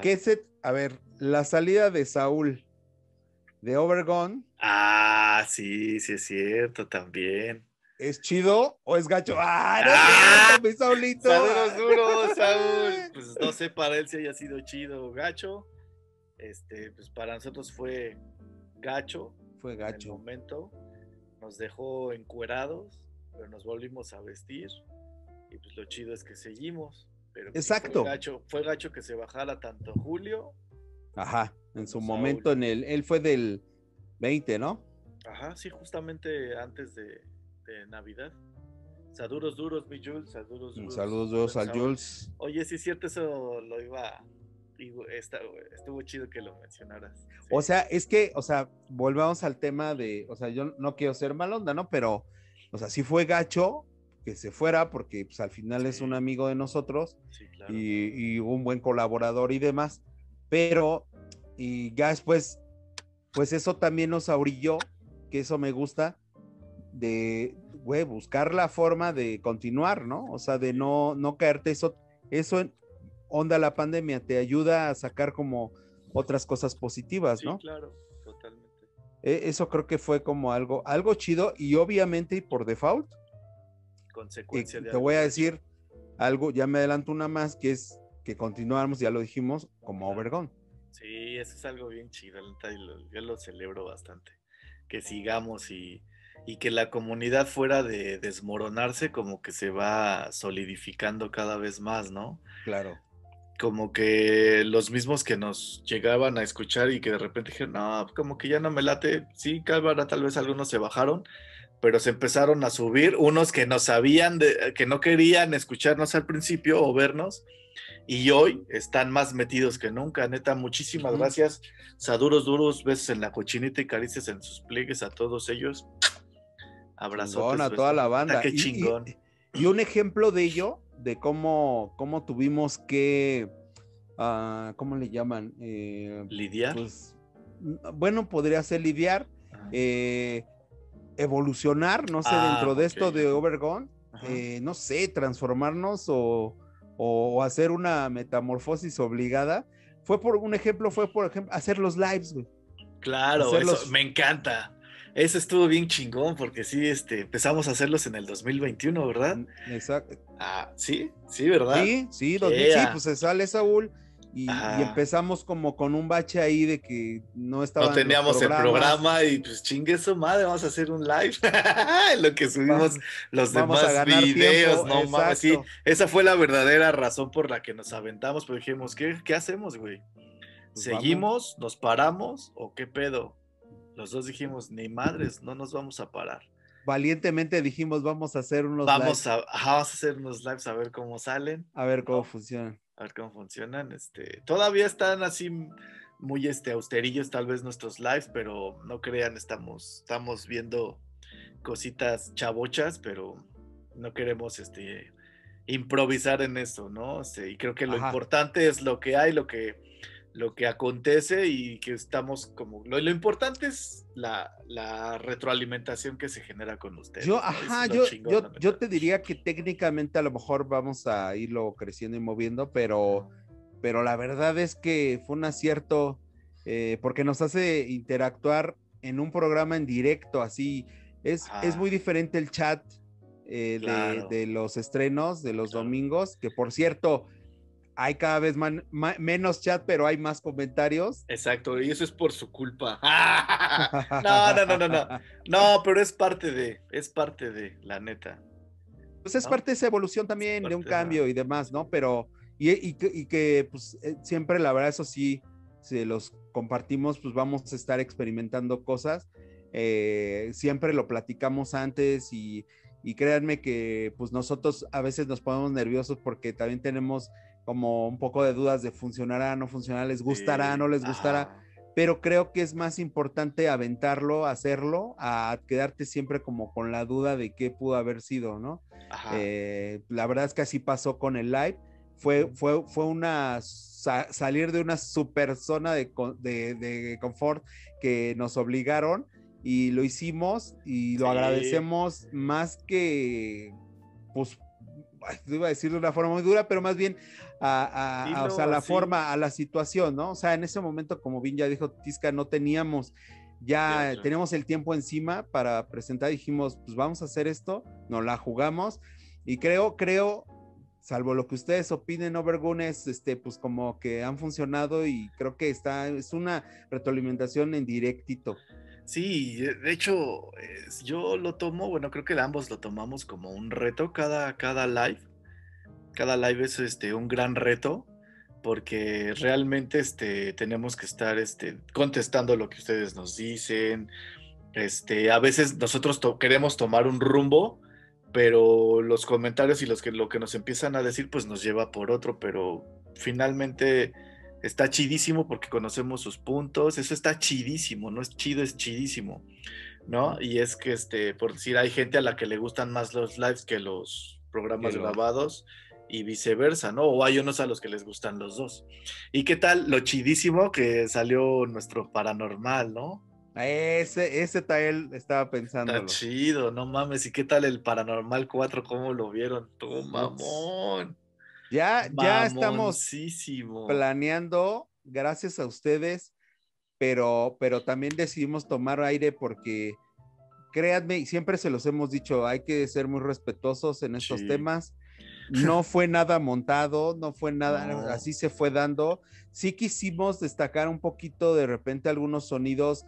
¿Qué se, a ver, la salida de Saúl de Overgone. Ah, sí, sí es cierto, también. ¿Es chido o es gacho? ¡Ah, no ¡Ah! mi Saulito! Saludos <laughs> duros, Saúl. Pues no sé para él si haya sido chido o gacho. Este, pues para nosotros fue gacho. Fue gacho. En el momento nos dejó encuerados, pero nos volvimos a vestir. Y pues lo chido es que seguimos. Pero pues, Exacto. Fue gacho, fue gacho que se bajara tanto Julio Ajá, en su momento, en el, él fue del 20, ¿no? Ajá, sí, justamente antes de, Navidad. Saludos duros, mi Jules, saludos duros. Saludos duros al Jules. Oye, sí es cierto, eso lo iba, estuvo chido que lo mencionaras. O sea, es que, o sea, volvamos al tema de, o sea, yo no quiero ser mal onda, ¿no? Pero, o sea, sí fue gacho que se fuera porque pues al final es un amigo de nosotros sí, claro. y, y un buen colaborador y demás pero y ya después, pues eso también nos abrilló, que eso me gusta, de, güey, buscar la forma de continuar, ¿no? O sea, de no, no caerte, eso, eso onda la pandemia, te ayuda a sacar como otras cosas positivas, ¿no? Sí, claro, totalmente. E, eso creo que fue como algo, algo chido y obviamente y por default. Consecuencia te voy a decir algo, ya me adelanto una más, que es que continuáramos, ya lo dijimos, como Obergón. Sí, eso es algo bien chido, yo lo celebro bastante. Que sigamos y, y que la comunidad fuera de desmoronarse, como que se va solidificando cada vez más, ¿no? Claro. Como que los mismos que nos llegaban a escuchar y que de repente dijeron, no, como que ya no me late. Sí, Calvara, tal vez algunos se bajaron, pero se empezaron a subir, unos que no sabían, de, que no querían escucharnos al principio o vernos, y hoy están más metidos que nunca. Neta, muchísimas gracias. Saduros duros, besos en la cochinita y caricias en sus pliegues a todos ellos. Abrazos. a toda la banda. qué chingón. Y, un ejemplo de ello, de cómo, cómo tuvimos que, uh, ¿cómo le llaman? Eh, lidiar. Pues, bueno, podría ser lidiar, eh, evolucionar, no sé, Ah, dentro de esto de Overgone, eh, no sé, transformarnos o, o hacer una metamorfosis obligada. Fue por un ejemplo, fue por ejemplo hacer los lives, güey. Claro, hacerlos- eso me encanta. Eso estuvo bien chingón porque sí, este, empezamos a hacerlos en el 2021, ¿verdad? Exacto. Ah, sí, sí, ¿verdad? Sí, sí, 2000, sí, pues se sale Saúl y, empezamos como con un bache ahí de que no estaba. No teníamos el programa y pues chingue su madre, vamos a hacer un live. En <laughs> lo que subimos los vamos demás ganar videos, tiempo, no mames, sí. Esa fue la verdadera razón por la que nos aventamos, pero dijimos, ¿qué, qué hacemos, güey? Pues ¿Seguimos? ¿Nos paramos? ¿O qué pedo? Los dos dijimos, ni madres, no nos vamos a parar. Valientemente dijimos, vamos a hacer unos Vamos lives, a, ajá, vamos a hacer unos lives a ver cómo salen, a ver cómo no. funcionan. A ver cómo funcionan. Este, todavía están así muy este, austerillos tal vez nuestros lives, pero no crean, estamos, estamos viendo cositas chabochas, pero no queremos este, improvisar en eso, ¿no? Este, y creo que lo Ajá. importante es lo que hay, lo que, lo que acontece y que estamos como... Lo, lo importante es la, la retroalimentación que se genera con ustedes. Yo, ¿no? Eso es ajá, lo yo, chingón, yo, la yo neta. te diría que técnicamente a lo mejor vamos a irlo creciendo y moviendo, pero, pero la verdad es que fue un acierto eh, porque nos hace interactuar en un programa en directo, así. Es, es muy diferente el chat eh, de- los estrenos de los Claro. domingos, que por cierto, hay cada vez menos chat, pero hay más comentarios. Exacto, y eso es por su culpa. <laughs> no, no, no, no, no. No, <laughs> pero es parte de, es parte de, la neta. Pues es parte de esa evolución también, de un cambio y demás, ¿no? Pero, y, que, pues eh, siempre, la verdad, eso sí, si los compartimos, pues vamos a estar experimentando cosas. Eh, siempre lo platicamos antes y, y créanme que pues nosotros a veces nos ponemos nerviosos porque también tenemos como un poco de dudas de funcionará, no funcionará, les gustará, no les gustará, pero creo que es más importante aventarlo, hacerlo, a quedarte siempre como con la duda de qué pudo haber sido, ¿no? Eh, la verdad es que así pasó con el live, fue, fue, fue una salir de una super zona de, de, confort que nos obligaron y lo hicimos y lo agradecemos más que, pues, iba a decir de una forma muy dura, pero más bien a, o sea, la forma, a la situación, ¿no? O sea, en ese momento, como bien ya dijo Tisca, no teníamos, ya teníamos el tiempo encima para presentar, dijimos, pues vamos a hacer esto, nos la jugamos y creo, creo, salvo lo que ustedes opinen, Overgunes, este, pues como que han funcionado y creo que está, es una retroalimentación en directito. Sí, de hecho, yo lo tomo, bueno, creo que ambos lo tomamos como un reto cada, cada live cada live es este, un gran reto porque realmente este, tenemos que estar este, contestando lo que ustedes nos dicen. Este, a veces nosotros queremos tomar un rumbo, pero los comentarios y los que, lo que nos empiezan a decir pues nos lleva por otro, pero finalmente está chidísimo porque conocemos sus puntos, eso está chidísimo, no es chido, es chidísimo, ¿no? Y es que, este, por decir, hay gente a la que le gustan más los lives que los programas grabados y viceversa, ¿no? O hay unos a los que les gustan los dos. ¿Y qué tal lo chidísimo que salió nuestro paranormal, ¿no? Ese, ese tal estaba pensando. Está chido, no mames. ¿Y qué tal el Paranormal 4? ¿Cómo lo vieron? Tú, mamón. Ya, ya estamos planeando, gracias a ustedes, pero, pero también decidimos tomar aire porque créanme, y siempre se los hemos dicho, hay que ser muy respetuosos en estos temas no fue nada montado, no fue nada, así se fue dando. Sí quisimos destacar un poquito de repente algunos sonidos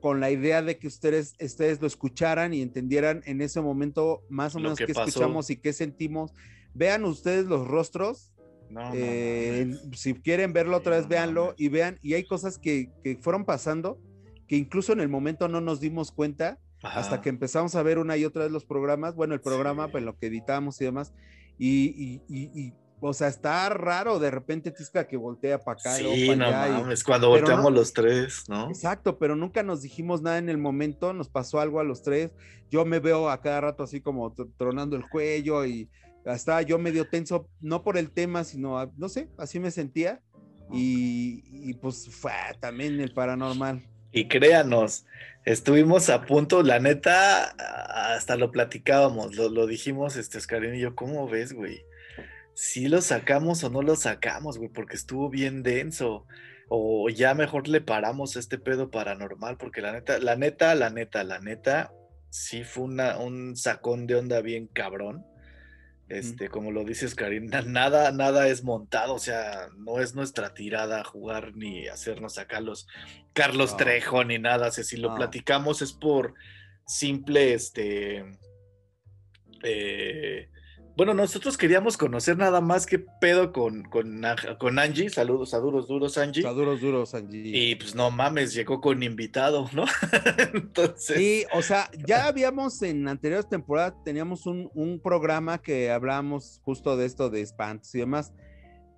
con la idea de que ustedes, ustedes lo escucharan y entendieran en ese momento más o menos qué escuchamos y qué sentimos. Vean ustedes los rostros. Eh, si quieren verlo otra vez, véanlo y vean. Y hay cosas que, fueron pasando que incluso en el momento no nos dimos cuenta hasta que empezamos a ver una y otra vez los programas. Bueno, el programa, pues lo que editamos y demás. Y, y, o sea, está raro de repente Tisca que voltea para acá. Sí, no mames, cuando volteamos los tres, ¿no? Exacto, pero nunca nos dijimos nada en el momento, nos pasó algo a los tres. Yo me veo a cada rato así como tronando el cuello y hasta yo medio tenso, no por el tema, sino, no sé, así me sentía. Y, y pues fue también el paranormal. Y créanos, estuvimos a punto, la neta, hasta lo platicábamos, lo, dijimos, este, Oscarín y yo, ¿cómo ves, güey? Si lo sacamos o no lo sacamos, güey, porque estuvo bien denso. O ya mejor le paramos este pedo paranormal, porque la neta, la neta, la neta, la neta, sí fue una, un sacón de onda bien cabrón. Este, como lo dices, Karina, nada, nada es montado, o sea, no es nuestra tirada jugar ni hacernos acá los Carlos Trejo ni nada. O sea, si lo platicamos es por simple, este, eh, bueno, nosotros queríamos conocer nada más que pedo con, con, con Angie. Saludos a duros, duros, Angie. A duros, duros, Angie. Y pues no mames, llegó con invitado, ¿no? <laughs> Entonces. Sí, o sea, ya habíamos en anteriores temporadas, teníamos un, un programa que hablábamos justo de esto de espantos y demás.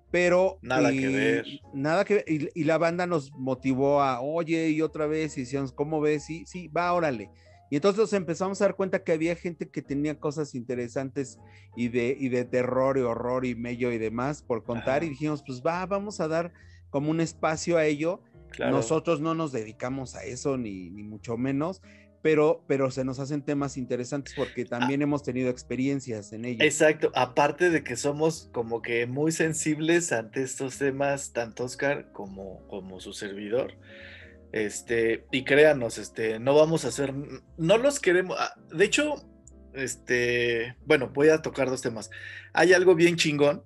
Pero. Nada que ver. Nada que ver. Y, la banda nos motivó a, oye, y otra vez, y decíamos, ¿cómo ves? Sí, sí, va, órale. Y entonces empezamos a dar cuenta que había gente que tenía cosas interesantes y de, y de terror y horror y medio y demás por contar. Y dijimos, pues va, vamos a dar como un espacio a ello. Nosotros no nos dedicamos a eso, ni, ni mucho menos, pero, pero se nos hacen temas interesantes porque ah. también hemos tenido experiencias en ello. Exacto, aparte de que somos como que muy sensibles ante estos temas, tanto Oscar como, como su servidor. Este, y créanos, este, no vamos a hacer, no los queremos, ah, de hecho, este, bueno, voy a tocar dos temas. Hay algo bien chingón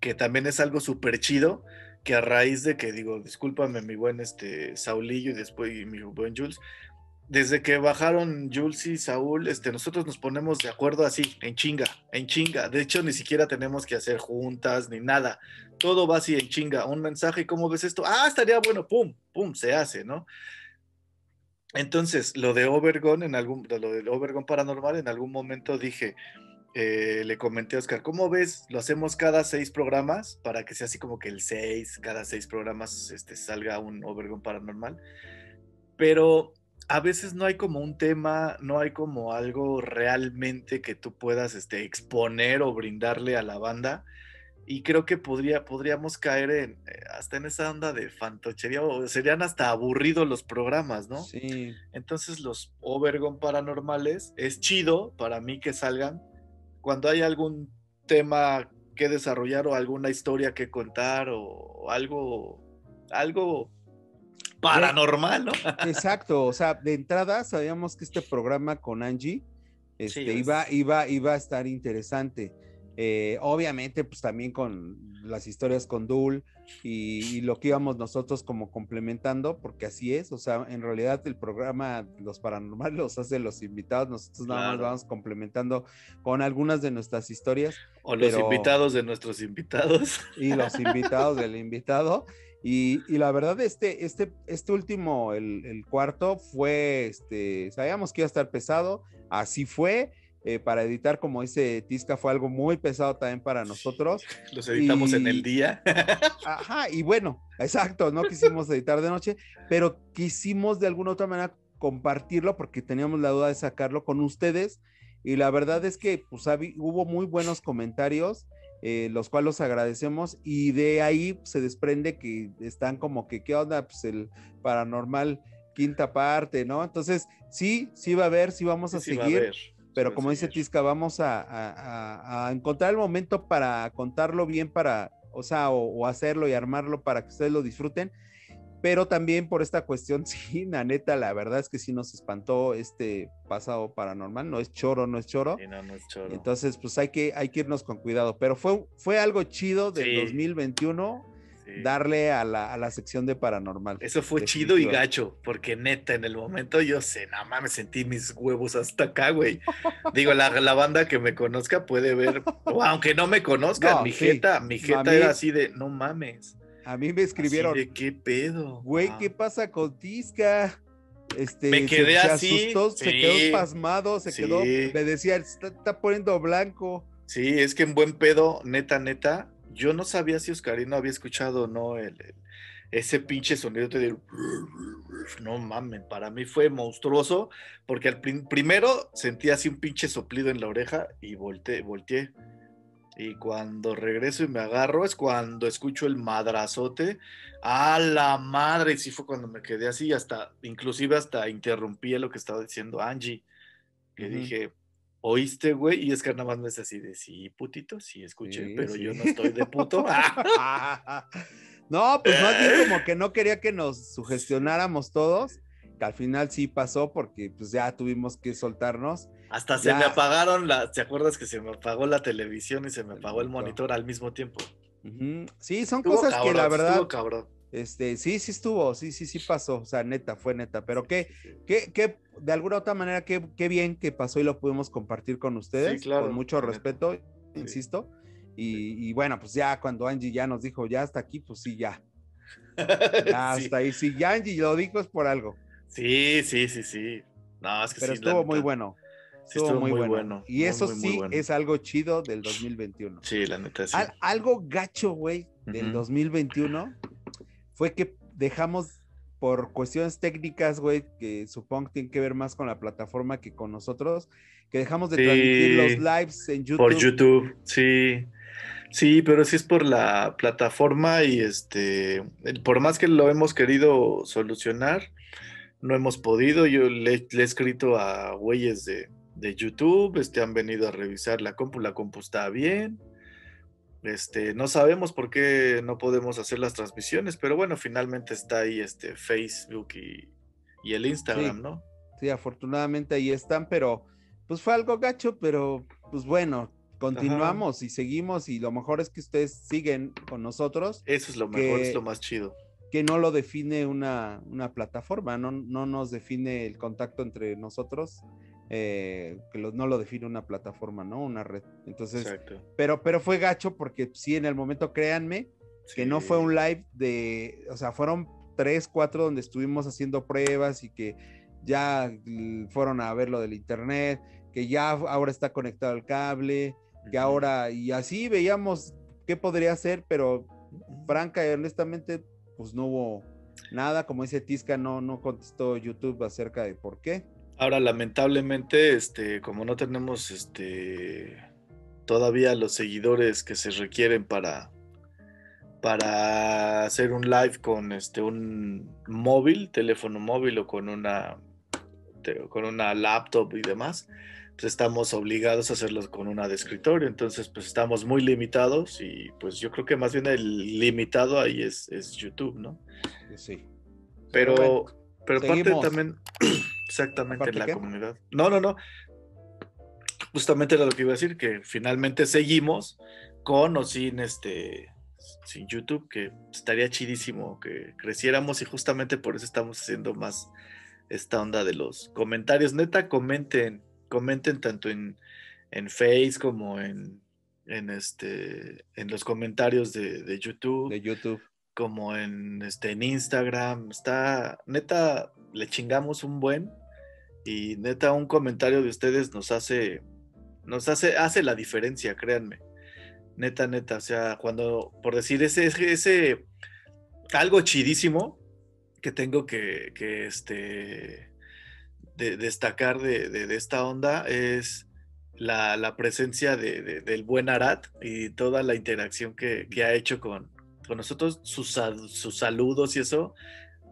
que también es algo súper chido, que a raíz de que digo, discúlpame mi buen este Saulillo y después mi buen Jules, desde que bajaron Jules y Saúl, este, nosotros nos ponemos de acuerdo así, en chinga, en chinga. De hecho, ni siquiera tenemos que hacer juntas ni nada. Todo va así en chinga. Un mensaje, ¿cómo ves esto? Ah, estaría bueno, pum, pum, se hace, ¿no? Entonces, lo de Overgon, en algún, lo del Overgon paranormal, en algún momento dije, eh, le comenté a Oscar, ¿cómo ves? Lo hacemos cada seis programas para que sea así como que el seis, cada seis programas este, salga un Overgon paranormal. Pero a veces no hay como un tema, no hay como algo realmente que tú puedas este, exponer o brindarle a la banda. Y creo que podría, podríamos caer en, eh, hasta en esa onda de fantochería, o serían hasta aburridos los programas, ¿no? Sí. Entonces los Overgon paranormales es chido para mí que salgan cuando hay algún tema que desarrollar o alguna historia que contar o algo, algo paranormal, ¿no? <laughs> Exacto, o sea, de entrada sabíamos que este programa con Angie este, iba, iba, iba a estar interesante. Eh, obviamente, pues también con las historias con Dul y, lo que íbamos nosotros como complementando, porque así es, o sea, en realidad el programa Los Paranormales <laughs> los hace los invitados, nosotros nada más vamos complementando con algunas de nuestras historias. O los invitados de nuestros invitados. <laughs> Y los invitados del invitado. Y, la verdad, este, este, este último, el, cuarto, fue, este, sabíamos que iba a estar pesado, así fue. Eh, para editar, como dice Tisca, fue algo muy pesado también para nosotros. <laughs> Los editamos en el día. <laughs> Ajá, y bueno, exacto, no quisimos editar de noche, pero quisimos de alguna otra manera compartirlo porque teníamos la duda de sacarlo con ustedes. Y la verdad es que pues, hubo muy buenos comentarios eh, los cuales los agradecemos y de ahí se desprende que están como que, ¿qué onda? Pues el paranormal quinta parte, ¿no? Entonces, sí, sí va a haber, sí vamos a seguir, pero como dice Tisca, vamos a, encontrar el momento para contarlo bien, para, o sea, o hacerlo y armarlo para que ustedes lo disfruten pero también por esta cuestión, <laughs> sí, la neta, la verdad es que sí nos espantó este pasado paranormal, no es choro, no es choro. Sí, no, no es choro. Entonces, pues hay que, hay que irnos con cuidado, pero fue, fue algo chido del 2021. Darle a la, a la, sección de paranormal. Eso fue chido y gacho, porque neta, en el momento yo sé, nada más me sentí mis huevos hasta acá, güey. Digo, la, la, banda que me conozca puede ver, o aunque no me conozca, mi jeta, mi jeta era así de, no mames. A mí me escribieron. ¿De qué pedo? Güey, ¿qué pasa con Tisca? Este, me quedé se, así. asustó, se quedó pasmado, se quedó, me decía, está, poniendo blanco. Sí, es que en buen pedo, neta, neta, yo no sabía si Oscarino había escuchado o no el, ese pinche sonido de <laughs> no mames, para mí fue monstruoso, porque al primero sentí así un pinche soplido en la oreja y volteé, volteé. Y cuando regreso y me agarro es cuando escucho el madrazote. A la madre, y sí fue cuando me quedé así, hasta, inclusive hasta interrumpí lo que estaba diciendo Angie. Que dije, ¿oíste, güey? Y es que nada más me es así de, sí, putito, sí, escuché, pero yo no estoy de puto. <laughs> no, pues más bien como que no quería que nos sugestionáramos todos, que al final sí pasó porque pues ya tuvimos que soltarnos hasta se me apagaron las, ¿te acuerdas que se me apagó la televisión y se me apagó el monitor al mismo tiempo? Sí, son cosas que la verdad. Este, sí, sí estuvo, sí, sí, sí pasó, o sea, neta, fue neta, pero que, que, de alguna otra manera, qué, qué bien que pasó y lo pudimos compartir con ustedes, con mucho respeto, insisto, y, bueno, pues ya cuando Angie ya nos dijo, ya hasta aquí, pues sí, ya, <laughs> ya hasta ahí, sí, ya Angie lo dijo es por algo. Sí, sí, sí, sí, no, es que pero estuvo muy bueno. Estuvo, muy, bueno. Y eso sí es algo chido del 2021. Sí, la neta sí. algo gacho, güey, del 2021 fue que dejamos por cuestiones técnicas, güey, que supongo que tienen que ver más con la plataforma que con nosotros, que dejamos de transmitir los lives en YouTube. Por YouTube, sí. Sí, pero sí es por la plataforma y este, por más que lo hemos querido solucionar, no hemos podido. Yo le he escrito a güeyes de, de YouTube, este, han venido a revisar la compu, la compu está bien. Este, no sabemos por qué no podemos hacer las transmisiones, pero bueno, finalmente está ahí este Facebook y, el Instagram, ¿no? Sí, afortunadamente ahí están, pero pues fue algo gacho, pero pues bueno, continuamos y seguimos y lo mejor es que ustedes siguen con nosotros. Eso es lo mejor, es lo más chido. Que no lo define una, una plataforma, no, no, nos define el contacto entre nosotros, eh, que no lo define una plataforma, ¿no? Una red. Entonces, pero, pero fue gacho porque sí, en el momento, créanme, que no fue un live de, o sea, fueron tres, cuatro donde estuvimos haciendo pruebas y que ya fueron a ver lo del internet, que ya ahora está conectado al cable, que ahora, y así veíamos qué podría ser, pero franca y honestamente, pues no hubo nada, como dice Tisca, no, no contestó YouTube acerca de por qué. Ahora, lamentablemente, este, como no tenemos este todavía los seguidores que se requieren para, para hacer un live con este un móvil, teléfono móvil o con una con una laptop y demás, pues estamos obligados a hacerlo con una de escritorio, entonces pues estamos muy limitados y pues yo creo que más bien el limitado ahí es, es YouTube, ¿no? Sí. Pero, pero, aparte también, <clears throat> exactamente en la comunidad. No, no, no. Justamente era lo que iba a decir, que finalmente seguimos con o sin este sin YouTube, que estaría chidísimo que creciéramos y justamente por eso estamos haciendo más esta onda de los comentarios. Neta, comenten, comenten tanto en, en Face como en, en, este, en los comentarios de, YouTube. De YouTube. Como en, este, en Instagram. Está, neta, le chingamos un buen. Y neta, un comentario de ustedes nos hace, nos hace, hace la diferencia, créanme. Neta, neta. O sea, cuando, por decir, ese, ese, algo chidísimo que tengo que, este, destacar de, esta onda es la, presencia del buen Arat y toda la interacción que, ha hecho con, con nosotros, sus, sus, saludos y eso.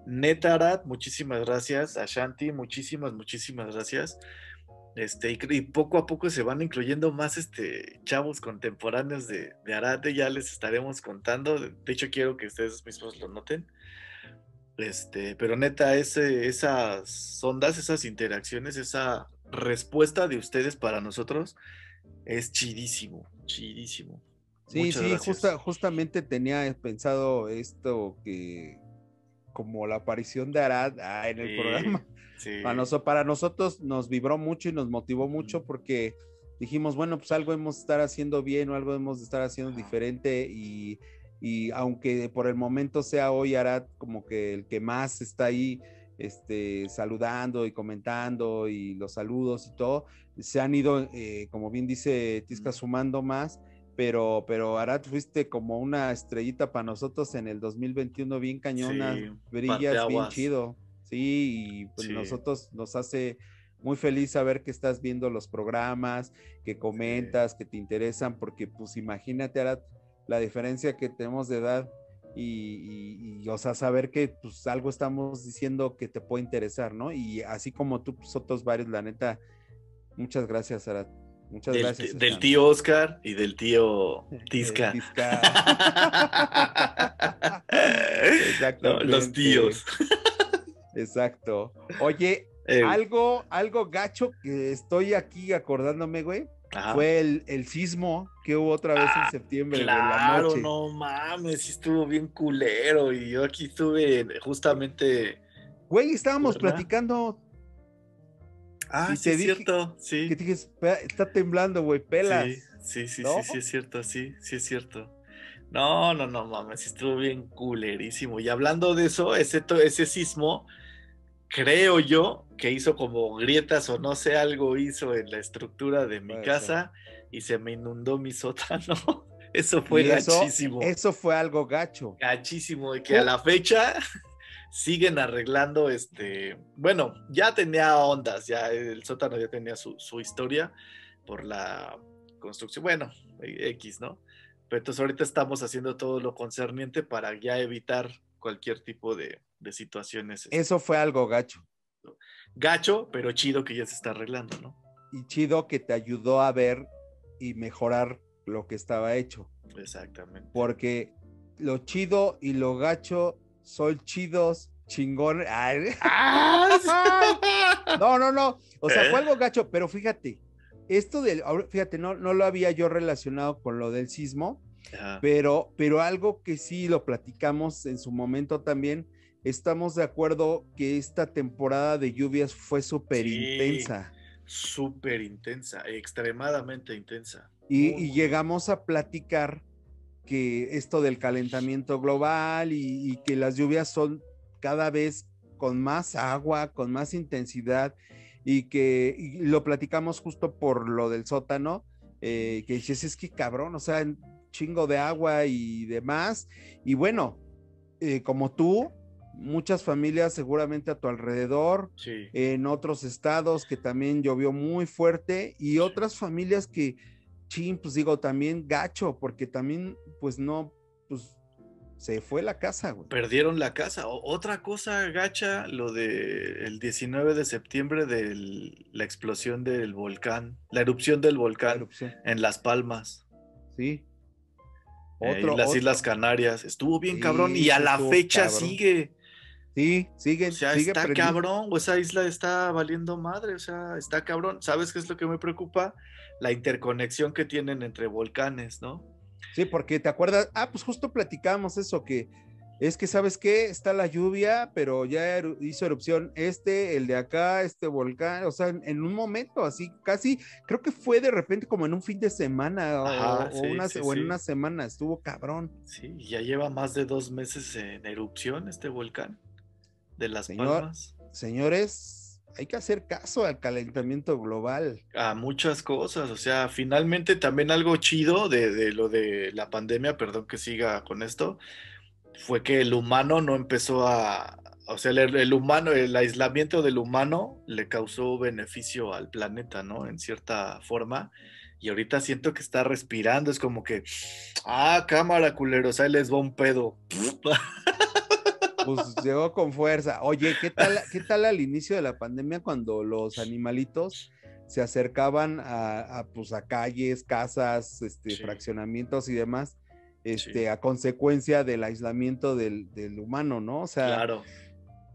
Neta Arat, muchísimas gracias. A Shanti, muchísimas, muchísimas gracias. Este, y, poco a poco se van incluyendo más este, chavos contemporáneos de, de Arate, ya les estaremos contando. De hecho, quiero que ustedes mismos lo noten. Este, pero neta, ese, esas ondas, esas interacciones, esa respuesta de ustedes para nosotros es chidísimo, chidísimo. Sí, sí, justamente tenía pensado esto que como la aparición de Arad ah, en el programa. <laughs> Para, para, nosotros nos vibró mucho y nos motivó mucho porque dijimos, bueno, pues algo hemos de estar haciendo bien o algo hemos de estar haciendo diferente y y aunque por el momento sea hoy Arad como que el que más está ahí este, saludando y comentando y los saludos y todo, se han ido, eh, como bien dice Tisca, sumando más, pero, pero Arad fuiste como una estrellita para nosotros en el 2021, bien cañona, brillas bien chido, sí, y pues nosotros nos hace muy feliz saber que estás viendo los programas, que comentas, que te interesan, porque pues imagínate Arad, la diferencia que tenemos de edad y, o sea, saber que pues algo estamos diciendo que te puede interesar, ¿no? Y así como tú, pues otros varios, la neta, muchas gracias, Arat. Muchas gracias. Del tío Oscar y del tío Tisca. <laughs> Exacto. los tíos. Exacto. Oye, eh. algo, algo gacho que estoy aquí acordándome, güey fue el, sismo que hubo otra vez en ah, septiembre. Claro, de la no mames, sí estuvo bien culero. Y yo aquí estuve justamente. Güey, estábamos platicando. Ah, sí, es cierto, sí. Que dije, está temblando, güey, pelas. Sí, sí, sí, sí, sí, es cierto, sí, sí, es cierto. No, no, no mames, estuvo bien culerísimo. Y hablando de eso, ese, ese sismo creo yo que hizo como grietas o no sé, algo hizo en la estructura de mi casa y se me inundó mi sótano. <laughs> Eso fue gachísimo. Eso, fue algo gacho. Gachísimo, y que a la fecha siguen arreglando este. Bueno, ya tenía ondas, ya el sótano ya tenía su, su historia por la construcción. Bueno, X, ¿no? Pero entonces ahorita estamos haciendo todo lo concerniente para ya evitar cualquier tipo de, de situaciones. Este, Eso fue algo gacho. Gacho, pero chido que ya se está arreglando, ¿no? Y chido que te ayudó a ver y mejorar lo que estaba hecho. Exactamente. Porque lo chido y lo gacho son chidos, chingón. <laughs> no, no, no. O sea, fue algo gacho, pero fíjate, esto del, fíjate, no, no lo había yo relacionado con lo del sismo, pero, pero algo que sí lo platicamos en su momento también, estamos de acuerdo que esta temporada de lluvias fue súper intensa. Súper intensa, extremadamente intensa. Y, llegamos a platicar que esto del calentamiento global y, que las lluvias son cada vez con más agua, con más intensidad y que lo platicamos justo por lo del sótano, eh, que dices, es que cabrón, o sea, chingo de agua y demás. Y bueno, eh, como tú, muchas familias seguramente a tu alrededor, en otros estados que también llovió muy fuerte y otras familias que, ching, pues digo, también gacho, porque también, pues no, pues se fue la casa, güey. Perdieron la casa. otra cosa gacha, lo de el 19 de septiembre de la explosión del volcán, la erupción del volcán en Las Palmas. Sí. Eh, las Islas Canarias. Estuvo bien cabrón y a la fecha sigue. Sí, sigue. O sea, está cabrón, o esa isla está valiendo madre, o sea, está cabrón. ¿Sabes qué es lo que me preocupa? La interconexión que tienen entre volcanes, ¿no? Sí, porque te acuerdas, ah, pues justo platicamos eso, que es que, ¿sabes qué? Está la lluvia, pero ya hizo erupción este, el de acá, este volcán, o sea, en, un momento así, casi, creo que fue de repente como en un fin de semana o, en una semana, estuvo cabrón. Sí, ya lleva más de dos meses en erupción este volcán de las Palmas. Señores, hay que hacer caso al calentamiento global. A muchas cosas, o sea, finalmente también algo chido de, lo de la pandemia, perdón que siga con esto, fue que el humano no empezó a, o sea, el, humano, el aislamiento del humano le causó beneficio al planeta, ¿no? En cierta forma. Y ahorita siento que está respirando, es como que, ah, cámara, culeros, ahí les va un pedo. <laughs> pues llegó con fuerza. Oye, ¿qué tal, ¿qué tal al inicio de la pandemia cuando los animalitos se acercaban a, pues, a calles, casas, este, fraccionamientos y demás, este, a consecuencia del aislamiento del, humano, ¿no? O sea, claro.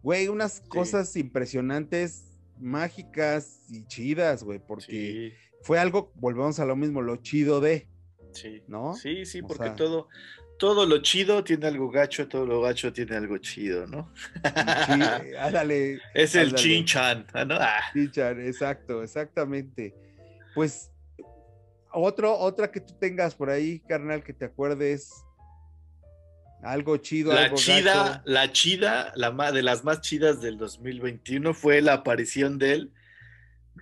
güey, unas cosas impresionantes, mágicas y chidas, güey, porque fue algo, volvemos a lo mismo, lo chido de. Sí. ¿No? Sí, sí, porque todo, todo lo chido tiene algo gacho, todo lo gacho tiene algo chido, ¿no? Sí, <laughs> ándale. Es el chinchan, ¿no? Ah. Chinchan, exacto, exactamente. Pues otro, otra que tú tengas por ahí, carnal, que te acuerdes. Algo chido, la algo chida, La chida, la de las más chidas del 2021 fue la aparición del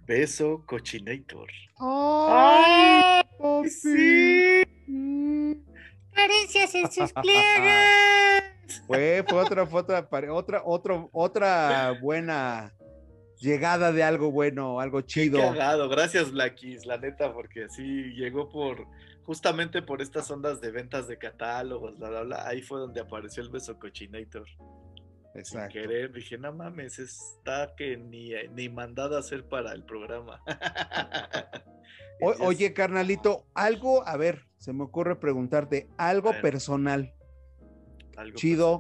Beso Cochinator. ¡Ay, sí! Caricias en sus <laughs> pliegues. Fue, fue otra, otra, otra, otra, otra buena llegada de algo bueno, algo chido. Cagado. Gracias, Blackis, la neta, porque sí llegó por justamente por estas ondas de ventas de catálogos, bla, bla, bla. Ahí fue donde apareció el beso cochinator. Exacto. Sin querer, dije, no mames, está que ni, ni mandado a hacer para el programa. <laughs> oye, carnalito, algo, a ver, se me ocurre preguntarte, algo personal. Algo chido.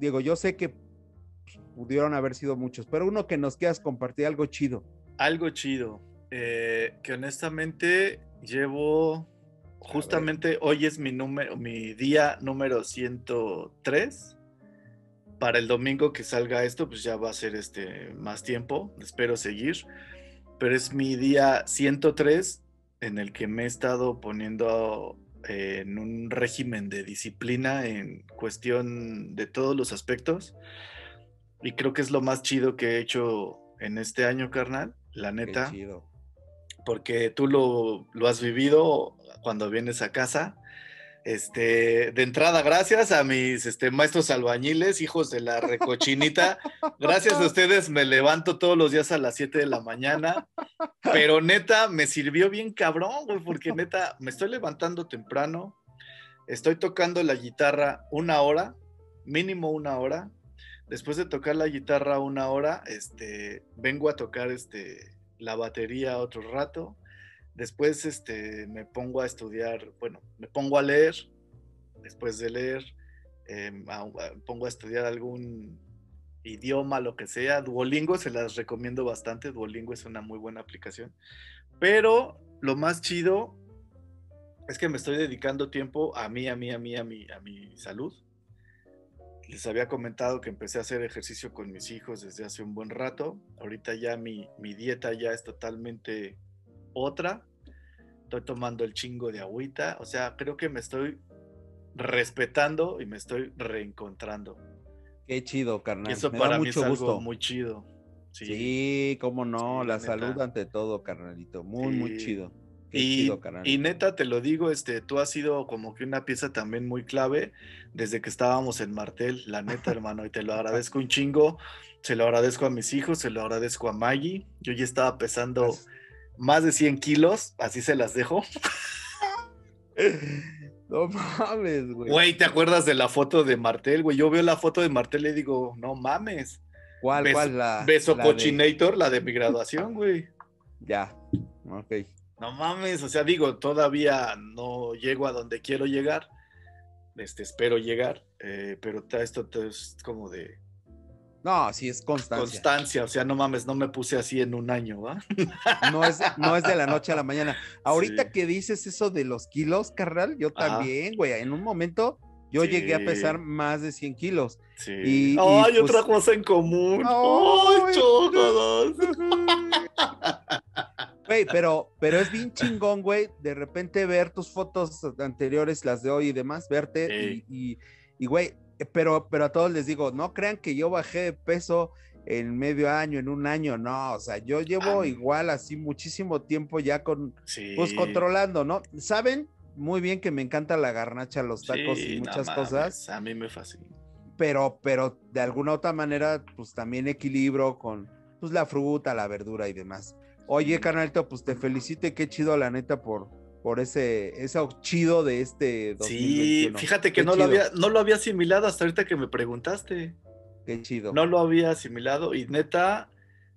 Diego, yo sé que pudieron haber sido muchos, pero uno que nos quieras compartir algo chido. Algo chido. Eh, que honestamente llevo justamente hoy es mi número, mi día número 103. Para el domingo que salga esto, pues ya va a ser este más tiempo. Espero seguir. Pero es mi día 103 en el que me he estado poniendo eh, en un régimen de disciplina en cuestión de todos los aspectos. Y creo que es lo más chido que he hecho en este año, carnal, la neta. Porque tú lo, lo has vivido cuando vienes a casa. Este, de entrada, gracias a mis este, maestros albañiles, hijos de la recochinita. Gracias a ustedes me levanto todos los días a las 7 de la mañana. Pero neta, me sirvió bien cabrón, güey, porque neta, me estoy levantando temprano. Estoy tocando la guitarra una hora, mínimo una hora. Después de tocar la guitarra una hora, este, vengo a tocar este, la batería otro rato Después este, me pongo a estudiar, bueno, me pongo a leer. Después de leer, eh, pongo a estudiar algún, idioma, lo que sea. Duolingo se las recomiendo bastante. Duolingo es una muy buena aplicación. Pero lo más chido es que me estoy dedicando tiempo a mí, a mí, a mí, a mí, a mi salud. Les había comentado que empecé a hacer ejercicio con mis hijos desde hace un buen rato. Ahorita ya mi, mi dieta ya es totalmente otra. Estoy tomando el chingo de agüita. O sea, creo que me estoy respetando y me estoy reencontrando. Qué chido, carnal. Y eso Me da para mí mucho es algo gusto. muy chido. Sí, cómo no, Sí, la neta. salud ante todo, carnalito. Muy, muy chido. Qué Y, chido, carnal. y neta, te lo digo, este, tú has sido como que una pieza también muy clave desde que estábamos en Martel, la neta, <laughs> hermano, y te lo agradezco un chingo. Se lo agradezco a mis hijos, se lo agradezco a Maggie. Yo ya estaba pesando Gracias. Más de 100 kilos, así se las dejo. <laughs> No mames, güey. Güey, ¿te acuerdas de la foto de Martel, güey? Yo veo la foto de Martel y digo, no mames. ¿Cuál, Beso, cuál? La, Beso la de- Cochinator, la de mi graduación, güey. Ya, ok. No mames, o sea, digo, todavía no llego a donde quiero llegar. Este, espero llegar, eh, pero esto es como de No, sí es constancia. constancia, o sea, no mames, no me puse así en un año, ¿va? No es, no es de la noche a la mañana. Ahorita Sí. que dices eso de los kilos, carnal, yo Ajá. también, güey. En un momento yo llegué a pesar más de 100 kilos. Sí. Y- y, Ay, pues- otra cosa en común. Ay, chócalas. <laughs> Güey, pero, pero es bien chingón, güey, de repente ver tus fotos anteriores, las de hoy y demás, verte y, y, güey, pero, pero a todos les digo, no crean que yo bajé de peso en medio año, en un año, no, o sea, yo llevo Ah. igual así muchísimo tiempo ya con, Sí. pues controlando, ¿no? Saben muy bien que me encanta la garnacha, los tacos Sí, y no muchas mames, cosas, A mí me fascina. pero, pero de alguna otra manera, pues también equilibro con, pues la fruta, la verdura y demás. Oye, carnalito, pues te felicito y qué chido, la neta, por, por ese, ese chido de este 2021. Sí, fíjate que Qué no lo, había, no lo había asimilado hasta ahorita que me preguntaste. Qué chido. No lo había asimilado y neta,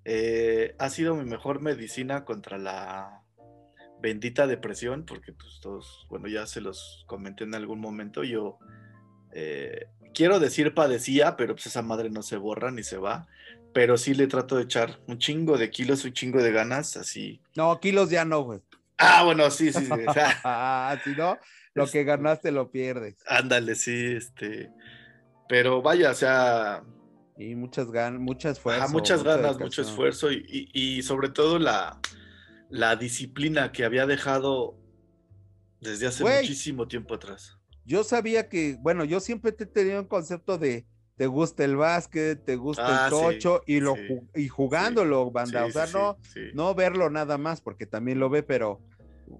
eh, ha sido mi mejor medicina contra la bendita depresión, porque pues todos, bueno, ya se los comenté en algún momento, yo eh, quiero decir padecía, pero pues esa madre no se borra ni se va, pero sí le trato de echar un chingo de kilos, un chingo de ganas, así. No, kilos ya no, güey. Ah, bueno, sí, sí, sí. o sea, <laughs> Ah, si no, lo que ganaste lo pierdes. ándale, sí, este. Pero vaya, o sea, Y muchas ganas, mucho esfuerzo. Muchas mucha ganas, mucho esfuerzo y, sobre todo la, la disciplina que había dejado desde hace muchísimo tiempo atrás. Yo sabía que, bueno, yo siempre te he tenido un concepto de te gusta el básquet, te gusta Ah, el sí, tocho y lo sí, y jugándolo, banda. Sí, o sea, no, no verlo nada más, porque también lo ve, pero,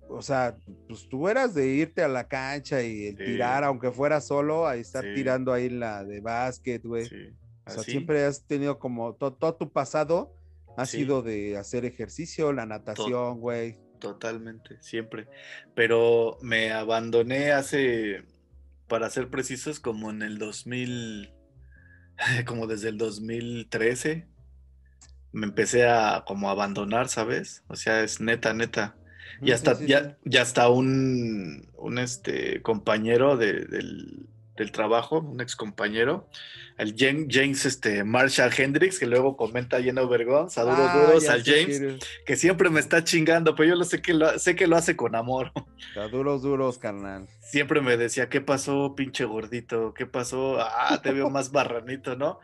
o sea, pues tú eras de irte a la cancha y el tirar, aunque fuera solo, a estar tirando ahí la de básquet, güey. O sea, siempre has tenido como to- todo tu pasado ha sido de hacer ejercicio, la natación, güey. totalmente, siempre. Pero me abandoné hace, para ser precisos, como en el 2000, <laughs> como desde el 2013. Me empecé a como abandonar, ¿sabes? O sea, es neta, neta. Mm, Ya está, sí, sí, ya, ya está un, un este compañero de- del, del trabajo, un ex compañero, el James este, Marshall Hendricks, que luego comenta en Obergón, saludos Ah, duros al James, que siempre me está chingando, pero yo lo sé que lo, sé que lo hace con amor. Está duros, duros, carnal. Siempre me decía, ¿qué pasó, pinche gordito? ¿Qué pasó? Ah, te veo más barranito, ¿no?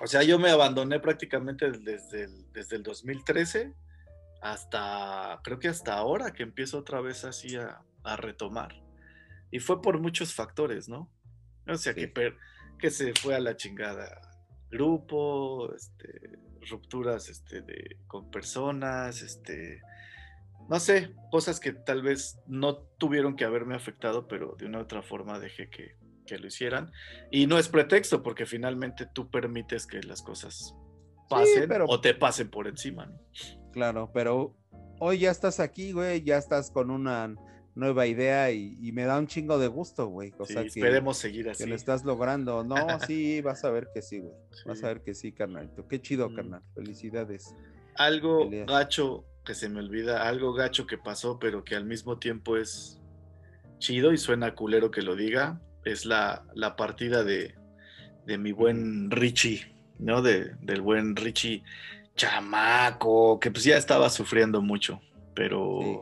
O sea, yo me abandoné prácticamente desde el, desde el 2013 hasta, creo que hasta ahora que empiezo otra vez así a, a retomar. Y fue por muchos factores, ¿no? O sea, Sí. que, per- que se fue a la chingada grupo, este, rupturas este, de, con personas, este, no sé, cosas que tal vez no tuvieron que haberme afectado, pero de una u otra forma dejé que, que lo hicieran. Y no es pretexto, porque finalmente tú permites que las cosas pasen pero- o te pasen por encima, ¿no? Claro, pero hoy ya estás aquí, güey, ya estás con una nueva idea y, y me da un chingo de gusto, güey. O Sí, sea, que, esperemos seguir que así. lo estás logrando. No, <laughs> sí, vas a ver que sí, güey. Vas a ver que sí, carnalito. Qué chido, Mm. carnal. Felicidades. Algo gacho que se me olvida, algo gacho que pasó, pero que al mismo tiempo es chido y suena culero que lo diga, es la, la partida de, de mi buen Richie. ¿no? De, del buen Richie Chamaco, que pues ya estaba sufriendo mucho, pero sí.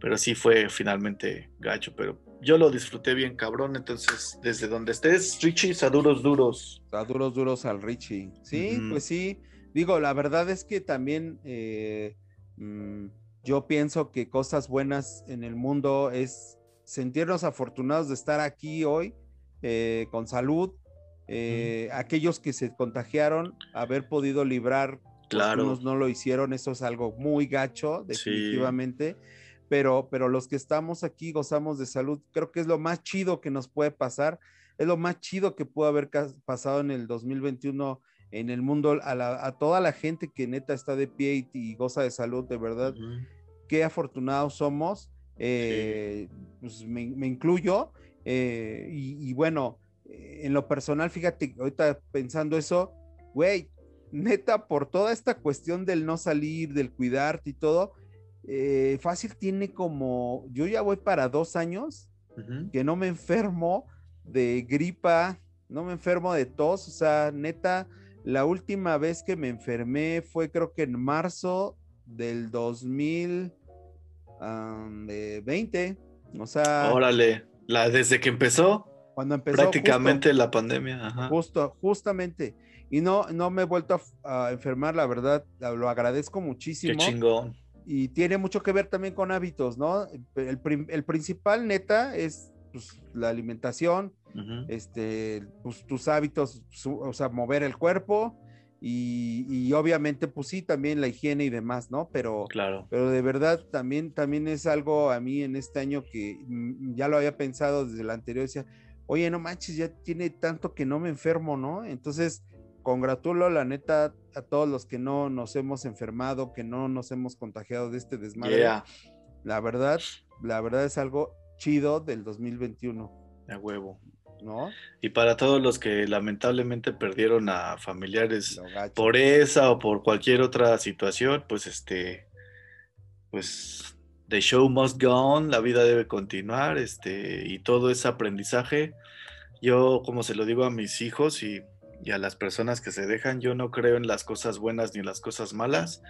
Pero sí fue finalmente gacho, pero yo lo disfruté bien cabrón, entonces desde donde estés, Richie, saduros duros. Saduros duros al Richie. Sí, uh -huh. pues sí, digo, la verdad es que también eh, mmm, yo pienso que cosas buenas en el mundo es sentirnos afortunados de estar aquí hoy eh, con salud, eh, mm. aquellos que se contagiaron, haber podido librar, claro. algunos no lo hicieron, eso es algo muy gacho, definitivamente. Sí. Pero, pero los que estamos aquí gozamos de salud, creo que es lo más chido que nos puede pasar, es lo más chido que pudo haber pasado en el 2021 en el mundo, a, la, a toda la gente que neta está de pie y, y goza de salud, de verdad, uh -huh. qué afortunados somos, eh, sí. pues me, me, incluyo, eh, y, y, bueno, eh, en lo personal, fíjate, ahorita pensando eso, güey, neta, por toda esta cuestión del no salir, del cuidarte y todo, eh, fácil tiene como, yo ya voy para dos años uh -huh. que no me enfermo de gripa, no me enfermo de tos, o sea, neta, la última vez que me enfermé fue creo que en marzo del 2020, um, o sea... Órale, la, desde que empezó. Cuando empezó. Prácticamente justo, la pandemia. Ajá. Justo, justamente. Y no, no me he vuelto a, a, enfermar, la verdad, lo agradezco muchísimo. Qué chingón. Y tiene mucho que ver también con hábitos, ¿no? El, el principal, neta, es pues, la alimentación, uh -huh. este, pues, tus hábitos, su, o sea, mover el cuerpo y, y, obviamente, pues sí, también la higiene y demás, ¿no? Pero, claro. pero de verdad también, también es algo a mí en este año que mm, ya lo había pensado desde el anterior, decía, oye, no manches, ya tiene tanto que no me enfermo, ¿no? Entonces, congratulo la neta a todos los que no nos hemos enfermado, que no nos hemos contagiado de este desmadre. Yeah. La verdad, la verdad es algo chido del 2021. A huevo. ¿No? Y para todos los que lamentablemente perdieron a familiares por esa o por cualquier otra situación, pues este, pues the show must go on, la vida debe continuar, este, y todo ese aprendizaje. Yo, como se lo digo a mis hijos y, y a las personas que se dejan, yo no creo en las cosas buenas ni en las cosas malas.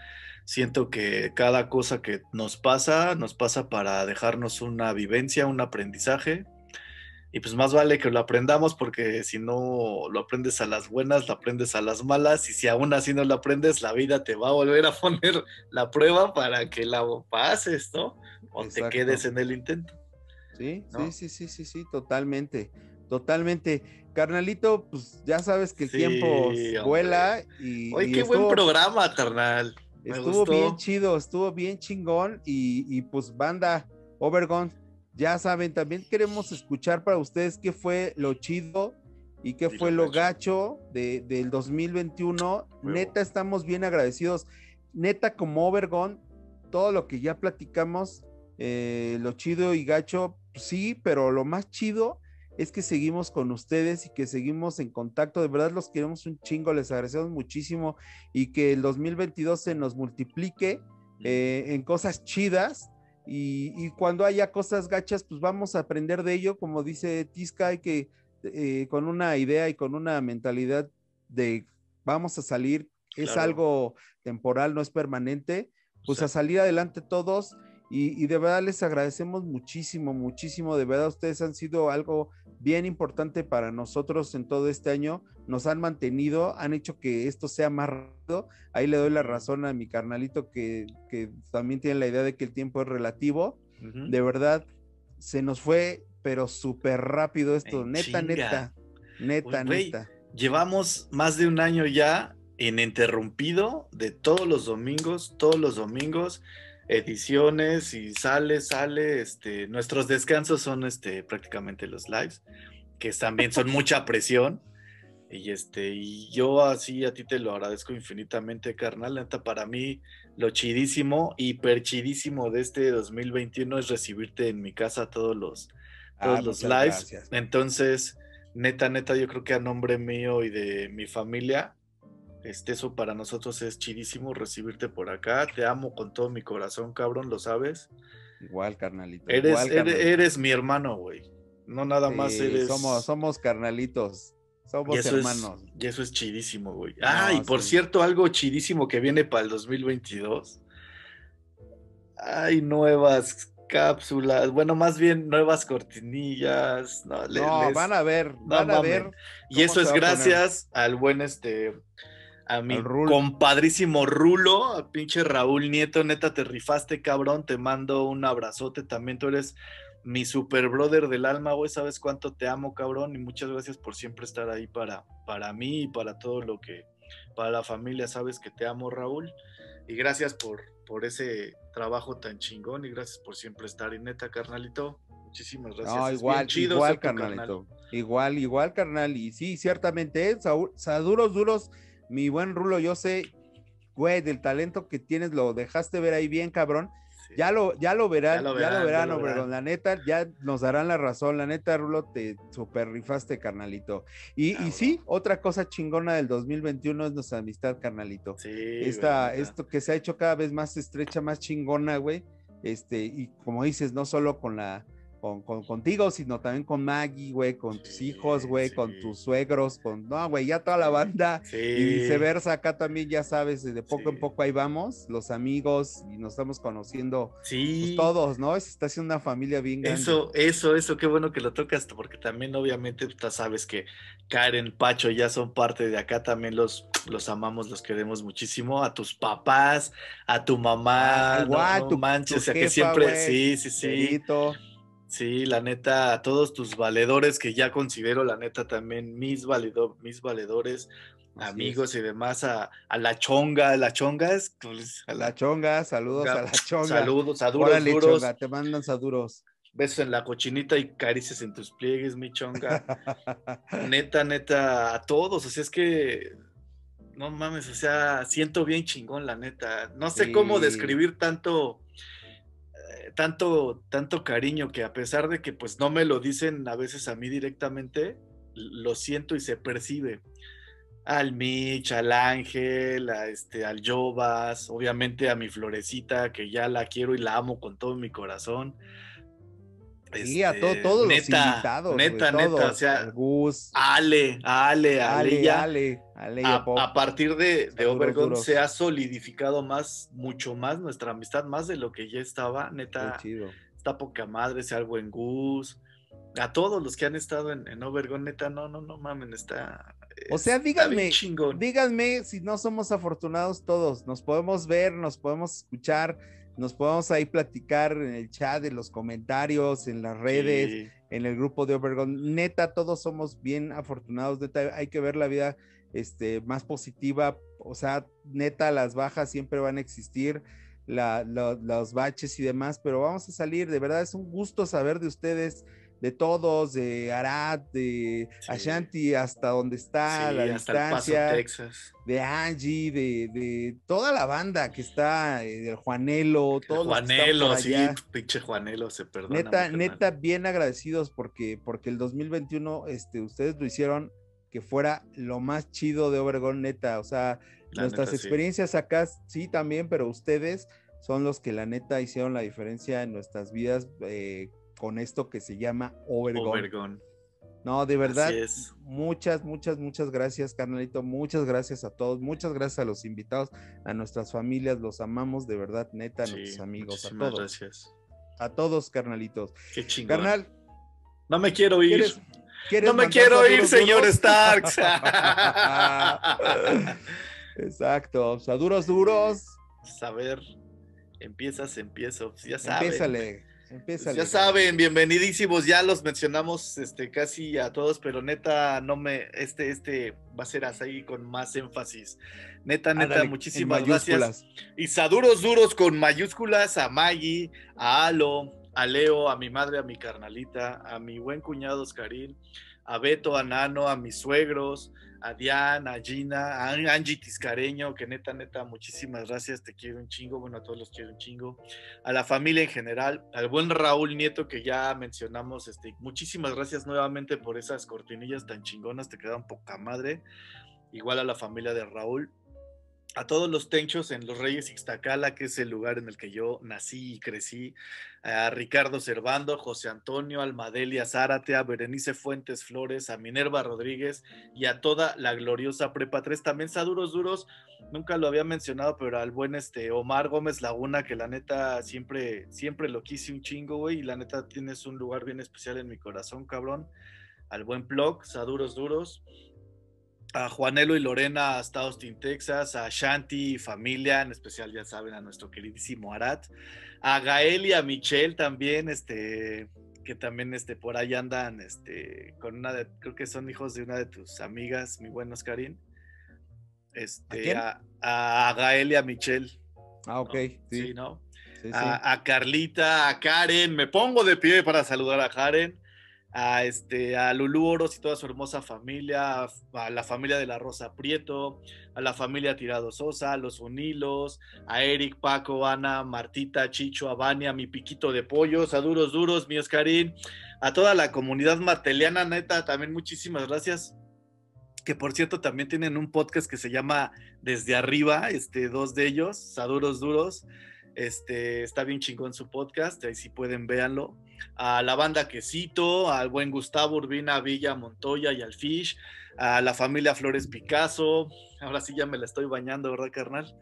Siento que cada cosa que nos pasa, nos pasa para dejarnos una vivencia, un aprendizaje y pues más vale que lo aprendamos porque si no lo aprendes a las buenas, lo aprendes a las malas y si aún así no lo aprendes, la vida te va a volver a <laughs> poner la prueba para que la pases, ¿no? O Exacto. te quedes en el intento. Sí, ¿no? sí, sí, sí, sí, sí, totalmente, totalmente. Carnalito, pues ya sabes que el sí, tiempo vuela y... Oye, y qué estuvo, buen programa, carnal. Me estuvo gustó. bien chido, estuvo bien chingón y, y pues banda, Overgon, ya saben, también queremos escuchar para ustedes qué fue lo chido y qué fue lo gacho de, del 2021. Neta, estamos bien agradecidos. Neta, como Overgon, todo lo que ya platicamos, eh, lo chido y gacho, sí, pero lo más chido es que seguimos con ustedes y que seguimos en contacto. De verdad, los queremos un chingo, les agradecemos muchísimo y que el 2022 se nos multiplique eh, en cosas chidas y, y, cuando haya cosas gachas, pues vamos a aprender de ello, como dice Tisca, hay que eh, con una idea y con una mentalidad de vamos a salir, claro. es algo temporal, no es permanente, pues a salir adelante todos y, y, de verdad les agradecemos muchísimo, muchísimo, de verdad ustedes han sido algo bien importante para nosotros en todo este año, nos han mantenido, han hecho que esto sea más rápido, ahí le doy la razón a mi carnalito que, que también tiene la idea de que el tiempo es relativo, uh -huh. de verdad, se nos fue, pero súper rápido esto, en neta, chinga. neta, neta, Uy, neta. Llevamos más de un año ya ininterrumpido de todos los domingos, todos los domingos, ediciones y sale, sale, este, nuestros descansos son este, prácticamente los lives, que también son mucha presión. Y este, y yo así a ti te lo agradezco infinitamente, carnal. Neta, para mí lo chidísimo, hiper chidísimo de este 2021 es recibirte en mi casa todos los, todos ah, los lives. Gracias. Entonces, neta, neta, yo creo que a nombre mío y de mi familia, este, eso para nosotros es chidísimo recibirte por acá. Te amo con todo mi corazón, cabrón, lo sabes. Igual, carnalito. Eres, igual, carnalito. eres, eres mi hermano, güey. No nada sí, más eres. Somos, somos carnalitos. Somos y hermanos. Es, y eso es chidísimo, güey. Ah, No, y por sí. cierto, algo chidísimo que viene para el 2022. Hay nuevas cápsulas, bueno, más bien nuevas cortinillas. No, le- No, les- van a ver, no van a ver. Y eso es gracias al buen este, a mi Al Rul. compadrísimo Rulo, a pinche Raúl Nieto, neta, te rifaste, cabrón, te mando un abrazote, también tú eres mi super brother del alma, güey, sabes cuánto te amo, cabrón, y muchas gracias por siempre estar ahí para, para mí y para todo lo que, para la familia, sabes que te amo, Raúl, y gracias por, por ese trabajo tan chingón y gracias por siempre estar, y neta, carnalito, muchísimas gracias. No, Es igual, chido igual, carnal. carnalito. Igual, igual, carnal. Y sí, ciertamente, sa- duros, duros. Mi buen Rulo, yo sé, güey, del talento que tienes, lo dejaste ver ahí bien, cabrón. Sí. Ya lo, ya lo verán, Ya lo ya lo verán, ya lo. La neta, ya nos darán la razón. La neta, Rulo, te super rifaste, carnalito. Y, y Cabrón. sí, otra cosa chingona del 2021 es nuestra amistad, carnalito. Sí, Esta, güey, esto que se ha hecho cada vez más estrecha, más chingona, güey. Este, y como dices, no solo con la, con, con- contigo, sino también con Maggie, güey, con tus hijos, güey, con tus suegros, con, no, güey, ya toda la banda. Sí. Y viceversa, acá también ya sabes, de poco en poco ahí vamos, los amigos, y nos estamos conociendo pues, todos, ¿no? Se está haciendo una familia bien grande. Eso, eso, eso, qué bueno que lo tocas, porque también obviamente tú sabes que Karen, Pacho ya son parte de acá, también los, los amamos, los queremos muchísimo, a tus papás, a tu mamá, Ah, no- igual, no, tu- manches, tu o sea que siempre, sí, sí, sí. Sí, la neta, a todos tus valedores, que ya considero la neta también mis, valido, mis valedores, Así amigos y demás, a, a la chonga, la chonga es, pues, a La chonga, saludos a la chonga. saludos, a duros, Órale, duros. chonga, te mandan saduros. besos en la cochinita y caricias en tus pliegues, mi chonga. <laughs> neta, neta, a todos. O sea, es que no mames, o sea, siento bien chingón, la neta. No sé cómo describir tanto, tanto, tanto cariño que a pesar de que pues no me lo dicen a veces a mí directamente, lo siento y se percibe. Al Mitch, al Ángel, a este, al Jovas, obviamente a mi florecita, que ya la quiero y la amo con todo mi corazón. Sí, a to- Este, todos los neta, invitados. Neta, neta, todos, o sea, Gus, Ale, Ale, Ale, Ale, ya Ale, Ale y a, partir de, de se ha solidificado más, mucho más nuestra amistad, más de lo que ya estaba, neta, está poca madre, sea el buen Gus, a todos los que han estado en, en Obergon, neta, no, no, no mamen, está... O sea, díganme, díganme si no somos afortunados todos. Nos podemos ver, nos podemos escuchar, nos podemos ahí platicar en el chat, en los comentarios, en las redes, Sí, en el grupo de Obergon. Neta, todos somos bien afortunados. Neta, hay que ver la vida este, más positiva. O sea, neta, las bajas siempre van a existir, la- la- los baches y demás, pero vamos a salir. De verdad, es un gusto saber de ustedes, de todos, de Arad, de Sí. Ashanti, hasta donde está, sí, la hasta el Paso, distancia Texas. de Angie, de, de toda la banda que está, eh, del Juanelo, todos los que están Juanelo, por sí, allá. pinche Juanelo, se perdona. Neta, neta, bien agradecidos porque, porque el 2021, este, ustedes lo hicieron que fuera lo más chido de Obergón, neta. O sea, La nuestras neta, sí. experiencias acá sí también, pero ustedes son los que la neta hicieron la diferencia en nuestras vidas eh, con esto que se llama. Obergon. No, de verdad, es. muchas, muchas, muchas gracias, carnalito. Muchas gracias a todos. Muchas gracias a los invitados, a nuestras familias. Los amamos de verdad, neta, a Sí, nuestros amigos, a todos. gracias. A todos, carnalitos. Qué chingón. Carnal, No me quiero ir. ¿quieres, quieres No me quiero ir, señor <laughs> duros? Starks. Exacto. A duros, duros. A ver, empiezas, empiezo. Ya saben. Empiézale. Empiézale. ya saben, bienvenidísimos. Ya los mencionamos este, casi a todos, pero neta, no me. Este, este va a ser así con más énfasis. Neta, neta, Ándale, muchísimas gracias. Y saduros duros con mayúsculas a Maggie, a Alo, a Leo, a mi madre, a mi carnalita, a mi buen cuñado Oscarín, a Beto, a Nano, a mis suegros, a Diana, a Gina, a Angie Tiscareño, que neta, neta, muchísimas gracias, te quiero un chingo, bueno, a todos los quiero un chingo, a la familia en general, al buen Raúl Nieto que ya mencionamos, este, muchísimas gracias nuevamente por esas cortinillas tan chingonas, te quedan poca madre, igual a la familia de Raúl, a todos los tenchos en Los Reyes Ixtacala, que es el lugar en el que yo nací y crecí, a Ricardo Cervando, José Antonio Almadelia Zárate, a Berenice Fuentes Flores, a Minerva Rodríguez y a toda la gloriosa Prepa 3. También Saduros Duros, nunca lo había mencionado, pero al buen este Omar Gómez Laguna, que la neta siempre, siempre lo quise un chingo, güey, y la neta tienes un lugar bien especial en mi corazón, cabrón. Al buen Plog, Saduros Duros a Juanelo y Lorena hasta Austin, Texas, a Shanti y familia, en especial ya saben a nuestro queridísimo Arat, a Gael y a Michelle también, este, que también este, por ahí andan, este, con una de, creo que son hijos de una de tus amigas, mi buen Oscarín. Este, ¿A, a, Gael y a Michelle. Ah, ok. Sí, ¿no? a, a, Carlita, a Karen, me pongo de pie para saludar a Karen a, este, a Lulú Oros y toda su hermosa familia, a, la familia de la Rosa Prieto, a la familia Tirado Sosa, a los Unilos, a Eric, Paco, Ana, Martita, Chicho, a Vania, mi piquito de pollos, a Duros Duros, mi Oscarín, a toda la comunidad marteliana, neta, también muchísimas gracias. Que por cierto también tienen un podcast que se llama Desde Arriba, este, dos de ellos, Saduros Duros. Este, está bien chingón su podcast, ahí si pueden véanlo. A la banda Quesito, al buen Gustavo Urbina Villa Montoya y al Fish, a la familia Flores Picasso, ahora sí ya me la estoy bañando, ¿verdad, carnal?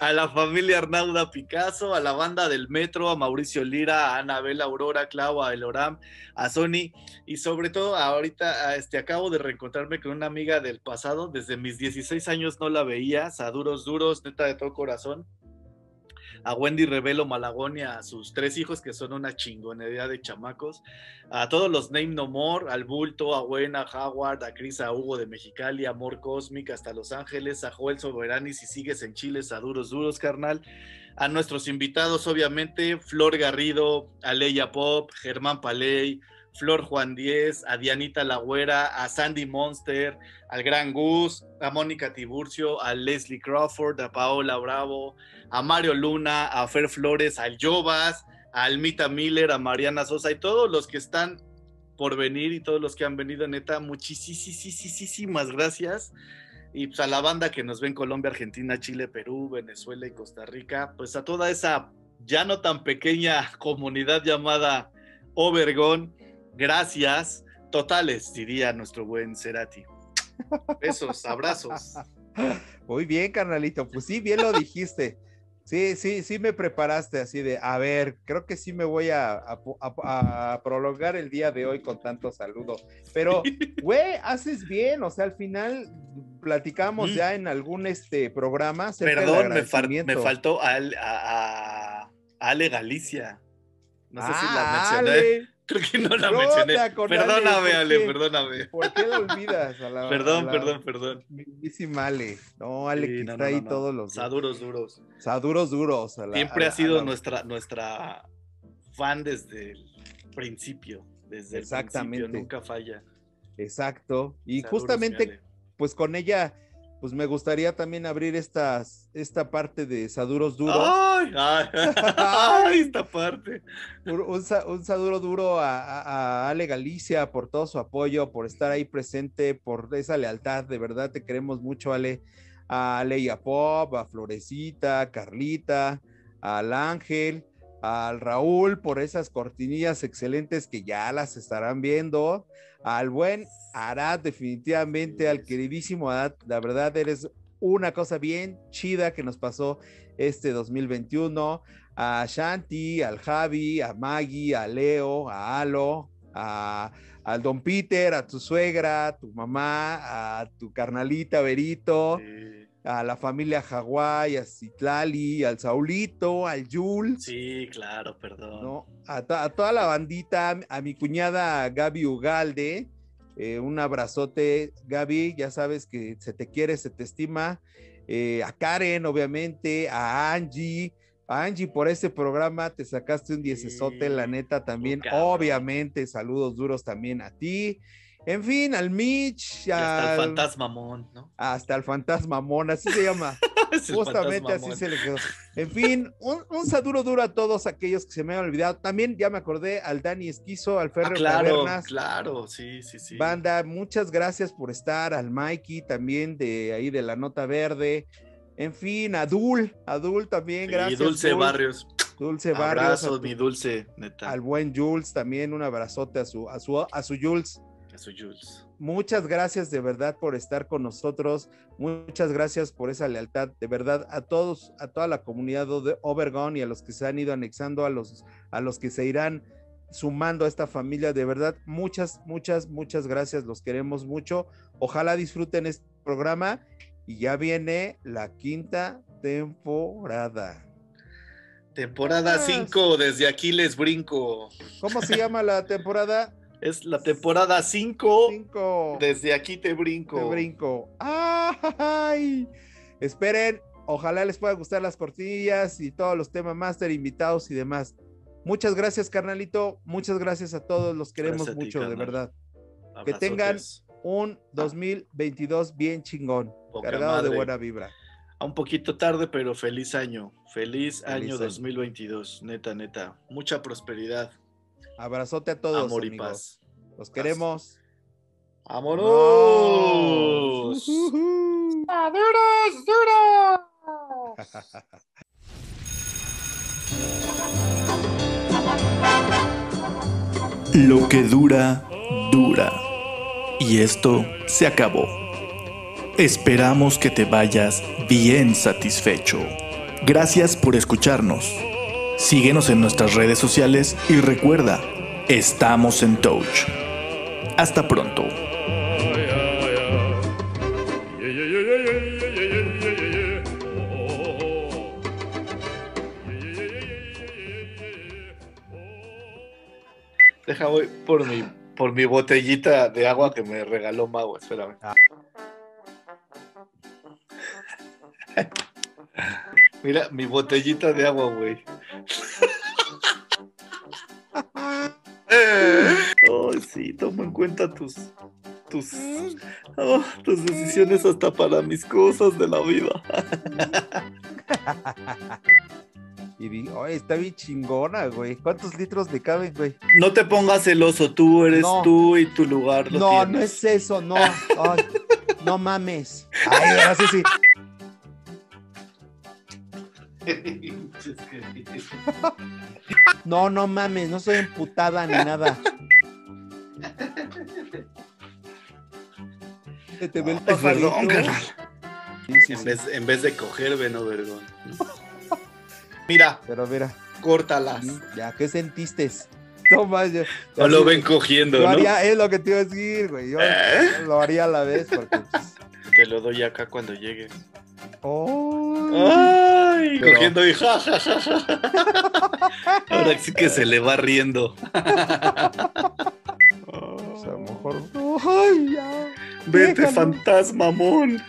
a la familia Arnauda Picasso, a la banda del Metro, a Mauricio Lira, a Anabel Aurora, Clau, a Eloram, a Sony. Y sobre todo ahorita este, acabo de reencontrarme con una amiga del pasado, desde mis 16 años no la veía, a duros duros, neta de todo corazón a Wendy Revelo Malagón y a sus tres hijos, que son una chingonería de chamacos, a todos los Name No More, al Bulto, a Buena, a Howard, a Cris, a Hugo de Mexicali, a Amor Cósmica, hasta Los Ángeles, a Joel Soberani, si sigues en Chile, a Duros Duros, carnal, a nuestros invitados, obviamente, Flor Garrido, a Leia Pop, Germán Paley, Flor Juan Diez, a Dianita Lagüera, a Sandy Monster, al Gran Gus, a Mónica Tiburcio, a Leslie Crawford, a Paola Bravo, a Mario Luna, a Fer Flores, al Jovas, a Almita Miller, a Mariana Sosa y todos los que están por venir y todos los que han venido, neta, muchísimas gracias. Y pues a la banda que nos ve en Colombia, Argentina, Chile, Perú, Venezuela y Costa Rica, pues a toda esa ya no tan pequeña comunidad llamada Obergón, gracias totales, diría nuestro buen Cerati. Besos, abrazos. <laughs> Muy bien, carnalito. Pues sí, bien lo dijiste. Sí, sí, sí me preparaste así de, a ver, creo que sí me voy a, prolongar el día de hoy con tanto saludo. Pero, <laughs> güey, haces bien, o sea, al final platicamos ya en algún este programa. Perdón, me, me, faltó a, a, Ale Galicia. No sé si la ah, mencioné. Creo que no la mencioné. Perdóname, Ale, perdóname. ¿Por qué la olvidas? <laughs> perdón, perdón, perdón. Mismísima Ale. No, Ale, que está ahí todos los. Saduros duros. Saduros duros. Siempre ha sido nuestra, nuestra fan desde el principio. Desde Exactamente. el principio, nunca falla. Exacto. Y justamente, pues con ella pues me gustaría también abrir estas, esta parte de Saduros Duros. ¡Ay! <laughs> ¡Ay! esta parte! Un, un, Saduro duro a, Ale Galicia por todo su apoyo, por estar ahí presente, por esa lealtad. De verdad te queremos mucho, Ale. A Leia Pop, a Florecita, a Carlita, al Ángel, al Raúl por esas cortinillas excelentes que ya las estarán viendo. Al buen Arad, definitivamente, al queridísimo Arad, la verdad eres una cosa bien chida que nos pasó este 2021. A Shanti, al Javi, a Maggie, a Leo, a Alo, a, al Don Peter, a tu suegra, a tu mamá, a tu carnalita Berito. A la familia Hawái, a Citlali, al Saulito, al Jules. Sí, claro, perdón. A, a, toda la bandita, a mi cuñada Gaby Ugalde, eh, un abrazote, Gaby, ya sabes que se te quiere, se te estima. Eh, a Karen, obviamente, a Angie, a Angie por este programa te sacaste un diecesote, la neta también, obviamente, saludos duros también a ti. En fin, al Mitch. hasta el fantasmamón, ¿no? Hasta el fantasmamón, así se llama. <laughs> Justamente así se le quedó. En fin, un, un saludo duro a todos aquellos que se me han olvidado. También ya me acordé al Dani Esquizo, al Ferro Ah, claro, claro, sí, sí, sí. Banda, muchas gracias por estar. Al Mikey también de ahí de la Nota Verde. En fin, a Dul, a Dul también, y gracias. Dulce Dul. Barrios. Dulce Barrios. a Abrazos, tu- mi Dulce, neta. al buen Jules también, un abrazote a su, a su, a su Jules. Su Jules. Muchas gracias de verdad por estar con nosotros. Muchas gracias por esa lealtad. De verdad, a todos, a toda la comunidad de Obergon y a los que se han ido anexando, a los, a los que se irán sumando a esta familia. De verdad, muchas, muchas, muchas gracias. Los queremos mucho. Ojalá disfruten este programa y ya viene la quinta temporada. Temporada Ah. 5, desde aquí les brinco. ¿Cómo se llama la temporada? Es la temporada 5, Cinco. desde aquí te brinco. Te brinco. ¡Ay! Esperen, ojalá les pueda gustar las cortinillas y todos los temas máster, invitados y demás. Muchas gracias, carnalito. Muchas gracias a todos. Los queremos ti, mucho, de verdad. Abrazotes. tengan- Un 2022 bien chingón, Poca cargado de buena vibra. A un poquito tarde, pero feliz año. Feliz, año año. 2022. Neta, neta. Mucha prosperidad, Abrazote a todos, amor y amigos. paz. Los queremos. ¡Vámonos! <laughs> ¡Duros, duros! Lo que dura, dura. Y esto se acabó. Esperamos que te vayas bien satisfecho. Gracias por escucharnos. Síguenos en nuestras redes sociales y recuerda, estamos en Touch. Hasta pronto. Deja voy por mi, por mi botellita de agua que me regaló Mago. Espérame. Ah. <laughs> Mira, mi botellita de agua, güey. Oh, sí, tomo en cuenta tus, tus, oh, tus decisiones hasta para mis cosas de la vida. <laughs> Y di, "Oye, está bien chingona, güey. ¿Cuántos litros le caben, güey? No te pongas celoso, tú eres No. tú y tu lugar lo No, no es eso, no. Ay, no mames. Ay, sí, sí. No, no mames, no soy emputada ni nada. Se te ve el Ay, perdón, carnal. Sí, sí, En sí. vez, en vez de coger, ven, vergón. Mira, Pero mira, córtalas. ya, ¿qué sentiste? No más, yo, No lo ven cogiendo, ¿no? haría, es lo que te iba a decir, güey. Yo ¿Eh? lo haría a la vez porque. Te lo doy acá cuando llegue. ¡Ay! Ay, Pero- cogiendo y ja, ja, ja, ja. Ahora sí que se le va riendo. Pues a lo mejor. ¡Ay, ya! Vete, déjalo. fantasmamón.